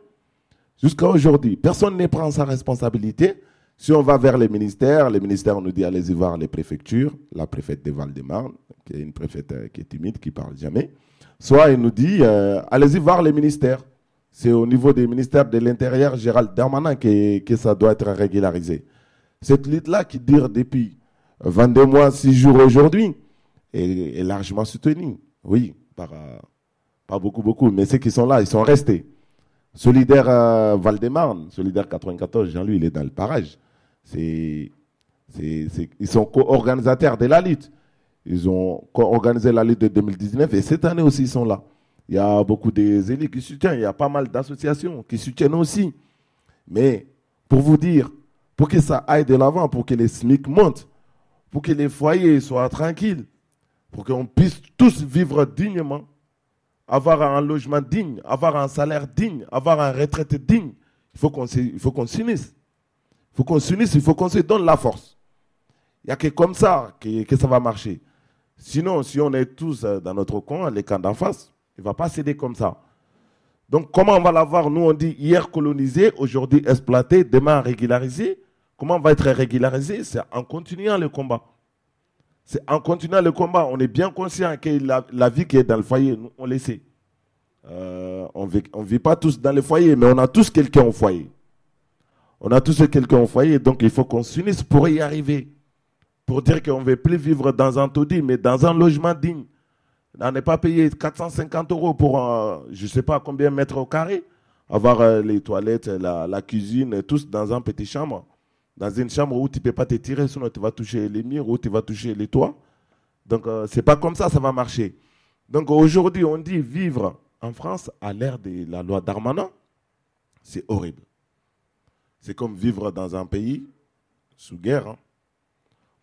jusqu'à aujourd'hui. Personne ne prend sa responsabilité. Si on va vers les ministères, les ministères nous disent allez-y voir les préfectures, la préfète de Val-de-Marne, qui est une préfète euh, qui est timide, qui parle jamais. Soit il nous dit euh, allez-y voir les ministères. C'est au niveau des ministères de l'Intérieur, Gérald Darmanin, que, que ça doit être régularisé. Cette lutte-là qui dure depuis 22 mois, 6 jours aujourd'hui, est, est largement soutenue. Oui, par, euh, pas beaucoup, beaucoup, mais ceux qui sont là, ils sont restés. Solidaire euh, Val-de-Marne, Solidaire 94, Jean-Louis, il est dans le parage. C'est, ils sont co-organisateurs de la lutte. Ils ont co-organisé la lutte de 2019 et cette année aussi, ils sont là. Il y a beaucoup des élus qui soutiennent, il y a pas mal d'associations qui soutiennent aussi. Mais pour vous dire, pour que ça aille de l'avant, pour que les SMIC montent, pour que les foyers soient tranquilles, pour qu'on puisse tous vivre dignement, avoir un logement digne, avoir un salaire digne, avoir un retraite digne, il faut qu'on se- il faut qu'on s'unisse. Faut qu'on s'unisse, il faut qu'on se donne la force. Il n'y a que comme ça que, ça va marcher. Sinon, si on est tous euh, dans notre coin, les camps d'en face, il ne va pas céder comme ça. Donc, comment on va l'avoir? Nous, on dit hier colonisé, aujourd'hui exploité, demain régularisé. Comment on va être régularisé? C'est en continuant le combat. C'est en continuant le combat. On est bien conscient que la, vie qui est dans le foyer, on le sait. Euh, on ne vit pas tous dans le foyer, mais on a tous quelqu'un au foyer. On a tous quelqu'un au foyer, donc il faut qu'on s'unisse pour y arriver. Pour dire qu'on ne veut plus vivre dans un taudis, mais dans un logement digne. On n'est pas payé 450 euros pour, je ne sais pas combien mètres au carré, avoir euh, les toilettes, la, cuisine, tous dans un petit chambre. Dans une chambre où tu ne peux pas te tirer, sinon tu vas toucher les murs, où tu vas toucher les toits. Donc, euh, c'est pas comme ça, ça va marcher. Donc, aujourd'hui, on dit vivre en France à l'ère de la loi Darmanin, c'est horrible. C'est comme vivre dans un pays sous guerre. hein.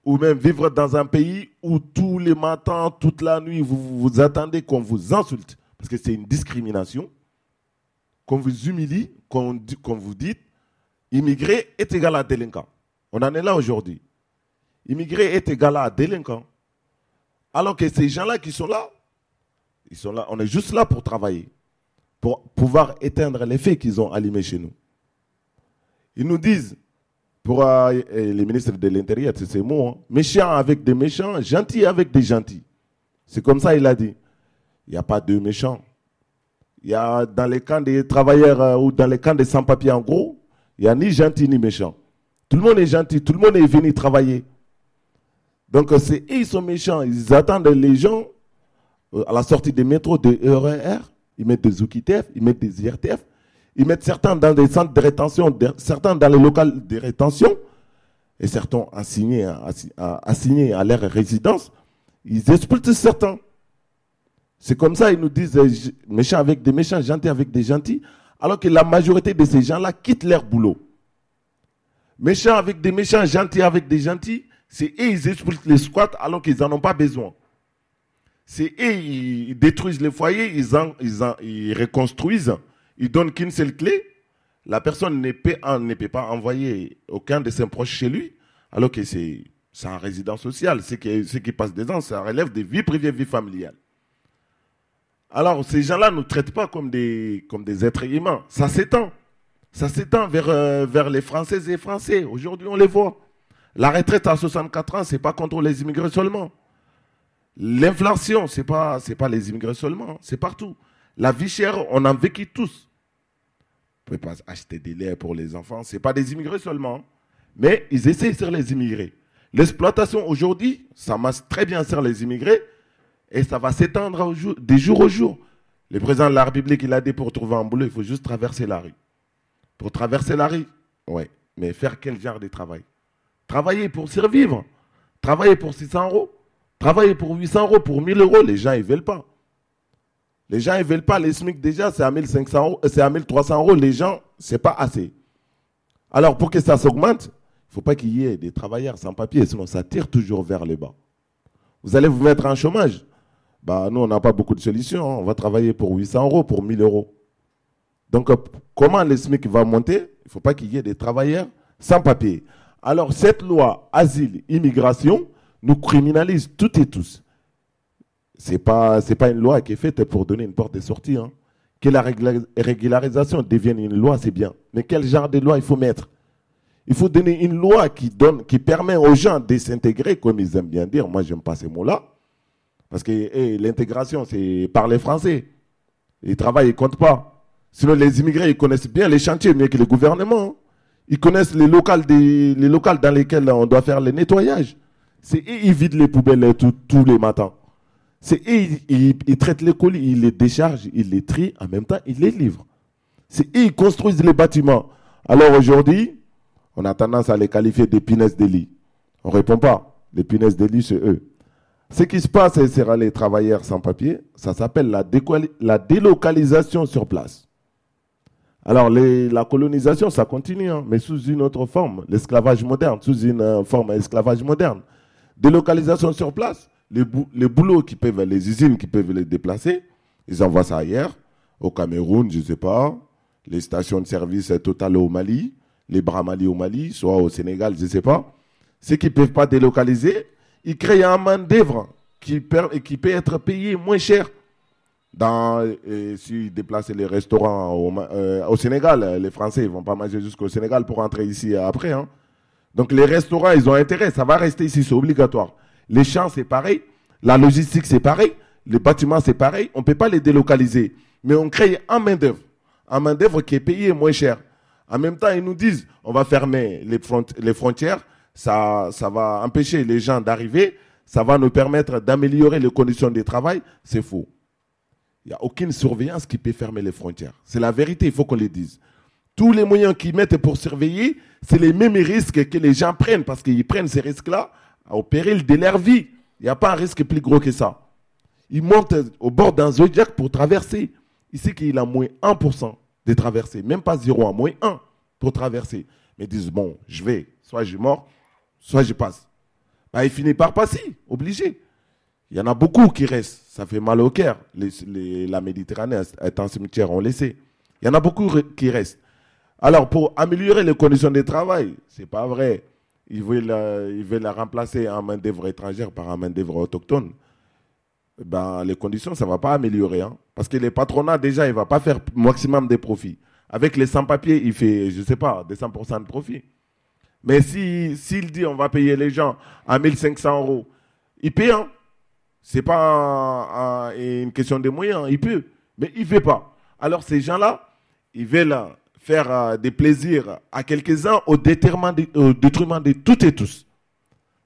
Ou même vivre dans un pays où tous les matins, toute la nuit, vous vous, attendez qu'on vous insulte. Parce que c'est une discrimination. Qu'on vous humilie, qu'on vous dit immigré est égal à délinquant. On en est là aujourd'hui. Immigré est égal à délinquant. Alors que ces gens-là qui sont là, ils sont là, on est juste là pour travailler, pour pouvoir éteindre les faits qu'ils ont allumés chez nous. Ils nous disent, pour euh, les ministres de l'Intérieur, c'est ces mots, hein, méchants avec des méchants, gentils avec des gentils. C'est comme ça il a dit. Il n'y a pas de méchants. Il y a dans les camps des travailleurs euh, ou dans les camps des sans-papiers, en gros, il n'y a ni gentil ni méchant. Tout le monde est gentil, tout le monde est venu travailler. Donc euh, c'est ils sont méchants. Ils attendent les gens à la sortie des métros, des RER. Ils mettent des OQTF, ils mettent des IRTF. Ils mettent certains dans des centres de rétention, certains dans les locales de rétention, et certains assignés à, assi- à- assignés à leur résidence. Ils exploitent certains. C'est comme ça, ils nous disent euh, méchants avec des méchants, gentils avec des gentils, alors que la majorité de ces gens-là quittent leur boulot. Méchants avec des méchants, gentils avec des gentils, c'est eux, ils exploitent les squats alors qu'ils n'en ont pas besoin. C'est eux, ils détruisent les foyers, ils, en- ils, en- ils reconstruisent, ils donnent qu'une seule clé. La personne ne peut, ne peut pas envoyer aucun de ses proches chez lui, alors que c'est un résident social. Ce qui, ce qui passe dedans, ça relève des vies privées, vie familiale. Alors, ces gens-là ne nous traitent pas comme des, comme des êtres humains. Ça s'étend. Ça s'étend vers, euh, vers les Françaises et Français. Aujourd'hui, on les voit. La retraite à 64 ans, ce n'est pas contre les immigrés seulement. L'inflation, ce n'est pas, pas les immigrés seulement. C'est partout. La vie chère, on en vécu tous. Ne pouvez pas acheter des laits pour les enfants. Ce n'est pas des immigrés seulement. Mais ils essaient sur les immigrés. L'exploitation aujourd'hui, ça marche très bien sur les immigrés. Et ça va s'étendre des jours au jour. Le président de la République, il a dit pour trouver un boulot, il faut juste traverser la rue. Pour traverser la rue, ouais. Mais faire quel genre de travail? Travailler pour survivre. Travailler pour 600 euros. Travailler pour 800 euros, pour 1000 euros, les gens, ils veulent pas. Les gens, ils veulent pas. Les SMIC, déjà, c'est à 1500 euros, euh, à 1300 euros. Les gens, c'est pas assez. Alors, pour que ça s'augmente, il faut pas qu'il y ait des travailleurs sans papier, sinon ça tire toujours vers le bas. Vous allez vous mettre en chômage. Bah, nous, on n'a pas beaucoup de solutions. hein. On va travailler pour 800 euros, pour 1000 euros. Donc, euh, comment le SMIC va monter? Il ne faut pas qu'il y ait des travailleurs sans papier. Alors, cette loi asile, immigration, nous criminalise toutes et tous. Ce n'est pas, c'est pas une loi qui est faite pour donner une porte de sortie. hein. Que la régularisation devienne une loi, c'est bien. Mais quel genre de loi il faut mettre? Il faut donner une loi qui, donne, qui permet aux gens de s'intégrer, comme ils aiment bien dire. Moi, j'aime pas ces mots-là. Parce que eh, l'intégration, c'est parler français. Ils travaillent, ils comptent pas. Sinon, les immigrés, ils connaissent bien les chantiers mieux que le gouvernement. hein. Ils connaissent les locales, des, les locales dans lesquels on doit faire le nettoyage. C'est ils vident les poubelles euh, tous les matins. C'est eux, ils, ils- ils traitent les colis, ils les déchargent, ils les trient, en même temps, ils les livrent. C'est ils construisent les bâtiments. Alors aujourd'hui, on a tendance à les qualifier des punaises. On ne répond pas. Les punaises c'est eux. Ce qui se passe, c'est les travailleurs sans papier. Ça s'appelle la, délocalisation sur place. Alors, la colonisation, ça continue, hein, mais sous une autre forme, l'esclavage moderne, sous une euh, forme esclavage moderne. Délocalisation sur place, les, bou- les boulots qui peuvent, les usines qui peuvent les déplacer, ils envoient ça ailleurs, au Cameroun, je ne sais pas, les stations de service euh, Total au Mali, les bras Mali au Mali, soit au Sénégal, je ne sais pas. Ceux qui ne peuvent pas délocaliser, ils créent un main-d'œuvre qui, per- qui peut être payé moins cher. Dans, euh, si déplacer les restaurants au, euh, au Sénégal, les Français ne vont pas manger jusqu'au Sénégal pour rentrer ici après. hein. Donc les restaurants, ils ont intérêt, ça va rester ici, c'est obligatoire. Les champs, c'est pareil. La logistique, c'est pareil. Les bâtiments, c'est pareil. On ne peut pas les délocaliser. Mais on crée un main-d'œuvre. Un main-d'œuvre qui est payé moins cher. En même temps, ils nous disent on va fermer les, front- les frontières. Ça, ça va empêcher les gens d'arriver. Ça va nous permettre d'améliorer les conditions de travail. C'est faux. Il n'y a aucune surveillance qui peut fermer les frontières. C'est la vérité, il faut qu'on le dise. Tous les moyens qu'ils mettent pour surveiller, c'est les mêmes risques que les gens prennent parce qu'ils prennent ces risques-là au péril de leur vie. Il n'y a pas un risque plus gros que ça. Ils montent au bord d'un Zodiac pour traverser. Ici, qu'il a moins 1% de traverser, même pas 0, moins 1 pour traverser. Mais ils disent, bon, je vais, soit je mors, soit je passe. Bah, il finit par passer, obligé. Il y en a beaucoup qui restent. Ça fait mal au cœur. La Méditerranée est un cimetière, on le sait. Il y en a beaucoup qui restent. Alors, pour améliorer les conditions de travail, c'est pas vrai. Euh, ils veulent remplacer un main-d'œuvre étrangère par un main-d'œuvre autochtone. Ben, les conditions, ça ne va pas améliorer. hein. Parce que les patronats, déjà, il ne va pas faire maximum de profit. Avec les sans-papiers, il fait, je ne sais pas, des 100% de profit. Mais si- s'il dit on va payer les gens à 1500 euros, il paye. Hein. Ce n'est pas un- un- une question de moyens, il peut. Mais il ne fait pas. Alors ces gens-là, ils veulent faire euh, des plaisirs à quelques-uns au détriment, de, au détriment de toutes et tous.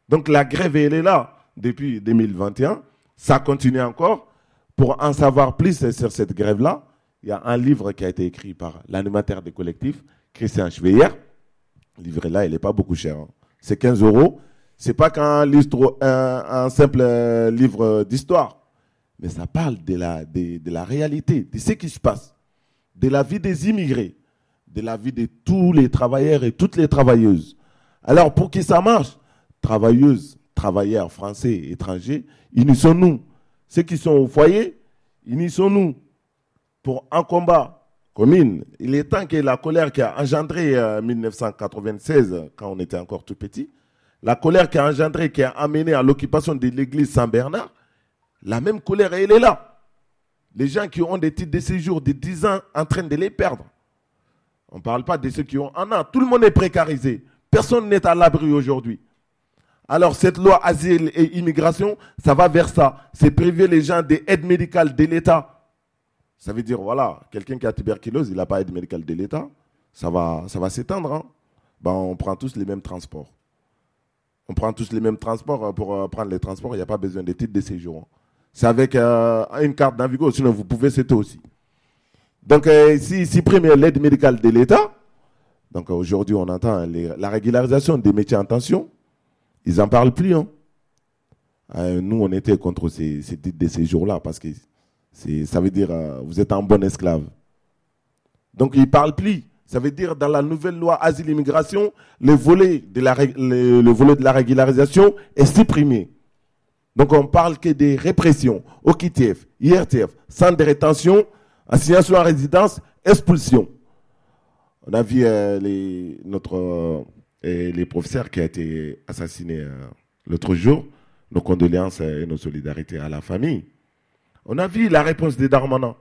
Donc la grève, elle est là depuis 2021. Ça continue encore. Pour en savoir plus sur cette grève-là, il y a un livre qui a été écrit par l'animateur des collectifs, Christian Schweyer. Le livre-là, il n'est pas beaucoup cher. hein. C'est 15 euros. C'est pas qu'un un, un simple euh, livre d'histoire. Mais ça parle de la, de la réalité, de ce qui se passe, de la vie des immigrés, de la vie de tous les travailleurs et toutes les travailleuses. Alors, pour que ça marche, travailleuses, travailleurs français, étrangers, unissons-nous. Ceux qui sont au foyer, unissons-nous pour un combat commune. Il est temps que la colère qui a engendré en 1996, quand on était encore tout petit, la colère qui a engendré, qui a amené à l'occupation de l'église Saint-Bernard, la même colère, elle est là. Les gens qui ont des titres de séjour de 10 ans en train de les perdre. On ne parle pas de ceux qui ont un an. Tout le monde est précarisé. Personne n'est à l'abri aujourd'hui. Alors cette loi asile et immigration, ça va vers ça. C'est priver les gens des aides médicales de l'État. Ça veut dire, voilà, quelqu'un qui a tuberculose, il n'a pas d'aide médicale de l'État. Ça va, ça va s'étendre. hein. Ben, on prend tous les mêmes transports. On prend tous les mêmes transports. euh, Pour euh, prendre les transports, il n'y a pas besoin de titres de séjour. hein. C'est avec euh, une carte Navigo, sinon vous pouvez c'était aussi. Donc, euh, suppriment l'aide médicale de l'État, donc euh, aujourd'hui on entend les- la régularisation des métiers en tension, ils n'en parlent plus. hein. Euh, nous, on était contre ces, titres de séjour-là parce que ça veut dire euh, vous êtes un bon esclave. Donc, ils ne parlent plus. Ça veut dire dans la nouvelle loi asile et immigration, le volet de la, rég- le, le volet de la régularisation est supprimé. Donc, on parle que des répressions, OQTF, IRTF, centre de rétention, assignation à résidence, expulsion. On a vu euh, les, notre, euh, les professeurs qui a été assassiné euh, l'autre jour. Nos condoléances et nos solidarités à la famille. On a vu la réponse des Darmanin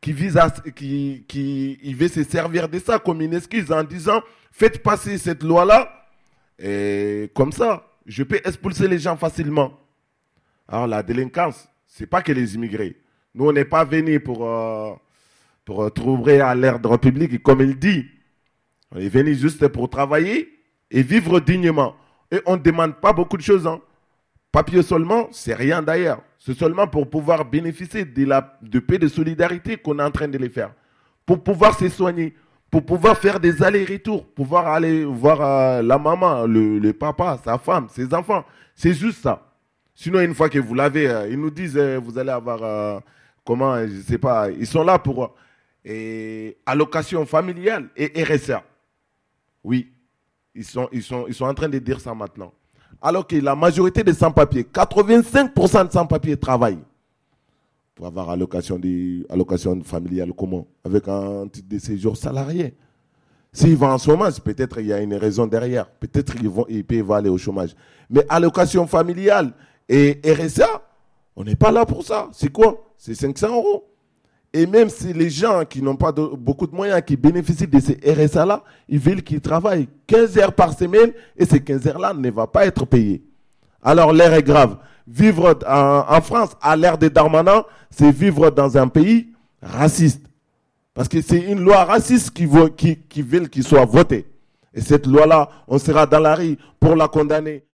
qui vise à, qui, qui, il veut se servir de ça comme une excuse en disant faites passer cette loi-là et comme ça, je peux expulser les gens facilement. Alors la délinquance, c'est pas que les immigrés. Nous, on n'est pas venus pour, euh, pour euh, trouver à l'ordre public, comme il dit. On est venu juste pour travailler et vivre dignement. Et on ne demande pas beaucoup de choses. Hein. Papier seulement, c'est rien d'ailleurs. C'est seulement pour pouvoir bénéficier de la de paix de solidarité qu'on est en train de les faire. Pour pouvoir se soigner, pour pouvoir faire des allers-retours, pouvoir aller voir euh, la maman, le, papa, sa femme, ses enfants. C'est juste ça. Sinon, une fois que vous l'avez, ils nous disent, vous allez avoir, comment, euh, je sais pas, ils sont là pour euh, et allocation familiale et RSA. Oui, ils sont, en train de dire ça maintenant. Alors que la majorité des sans-papiers, 85% de sans-papiers travaillent pour avoir allocation, familiale comment? Avec un titre de séjour salarié. S'ils vont en chômage, peut-être il y a une raison derrière. Peut-être qu'ils vont, aller au chômage. Mais allocation familiale et RSA, on n'est pas là pour ça. C'est quoi? C'est 500 euros. Et même si les gens qui n'ont pas beaucoup de moyens, qui bénéficient de ces RSA-là, ils veulent qu'ils travaillent 15 heures par semaine et ces 15 heures-là ne vont pas être payées. Alors l'air est grave. Vivre en, France à l'ère des Darmanin, c'est vivre dans un pays raciste. Parce que c'est une loi raciste qui, veut- qui veut qu'il soit votée. Et cette loi-là, on sera dans la rue pour la condamner.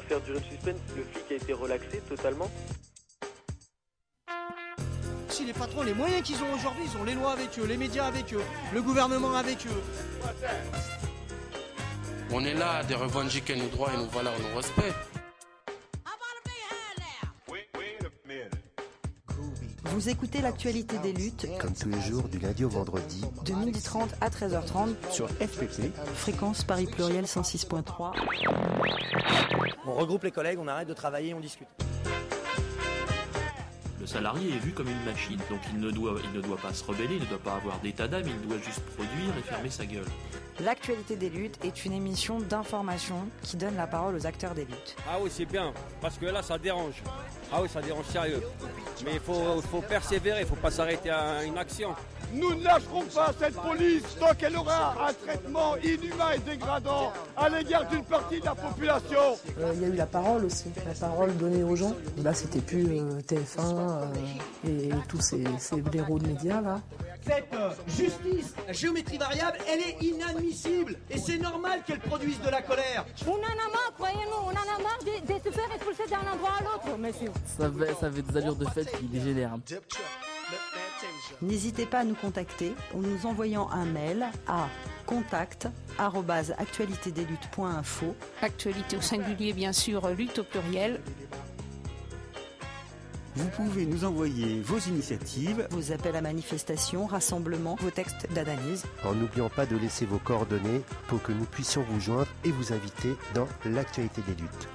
Faire durer le suspense, le flic a été relaxé totalement. Si les patrons, les moyens qu'ils ont aujourd'hui, ils ont les lois avec eux, les médias avec eux, le gouvernement avec eux. On est là de revendiquer nos droits et nos valeurs, nos respects. Vous écoutez l'actualité des luttes Comme tous les jours, du lundi au vendredi, de 12h30 à 13h30 sur FPP. fréquence Paris Pluriel 106.3. On regroupe les collègues, on arrête de travailler, on discute. Le salarié est vu comme une machine, donc il ne doit, il ne doit pas se rebeller, il ne doit pas avoir d'état d'âme, il doit juste produire et fermer sa gueule. L'actualité des luttes est une émission d'information qui donne la parole aux acteurs des luttes. Ah oui, c'est bien, parce que là, ça dérange. Ah oui, ça dérange sérieux. Mais il faut, persévérer, il ne faut pas s'arrêter à une action. Nous ne lâcherons pas cette police tant qu'elle aura un traitement inhumain et dégradant à l'égard d'une partie de la population. Euh, Il y a eu la parole aussi, la parole donnée aux gens. Là, c'était plus euh, TF1 euh, et tous ces, ces blaireaux de médias là. Cette euh, justice, la géométrie variable, elle est inadmissible. Et c'est normal qu'elle produise de la colère. On en a marre, croyez-nous, on en a marre de, de se faire expulser d'un endroit à l'autre, monsieur. Ça avait, ça avait des allures de fête qui dégénèrent. N'hésitez pas à nous contacter en nous envoyant un mail à contact@actualitédesluttes.info. Actualité au singulier, bien sûr, lutte au pluriel. Vous pouvez nous envoyer vos initiatives, Vos appels à manifestation, rassemblements, vos textes d'analyse. En n'oubliant pas de laisser vos coordonnées pour que nous puissions vous joindre et vous inviter dans l'actualité des luttes.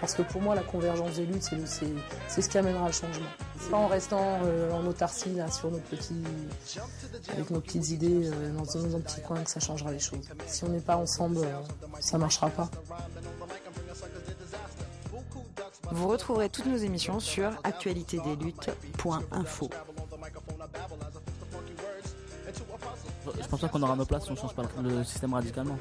Parce que pour moi, la convergence des luttes, c'est le- c'est c'est ce qui amènera le changement. C'est pas en restant euh, en autarcie là, sur nos petits, avec nos petites idées euh, dans, dans un petit coin que ça changera les choses. Si on n'est pas ensemble, euh, ça marchera pas. Vous retrouverez toutes nos émissions sur actualitédesluttes.info. Je pense pas qu'on aura nos places si on change pas le système radicalement.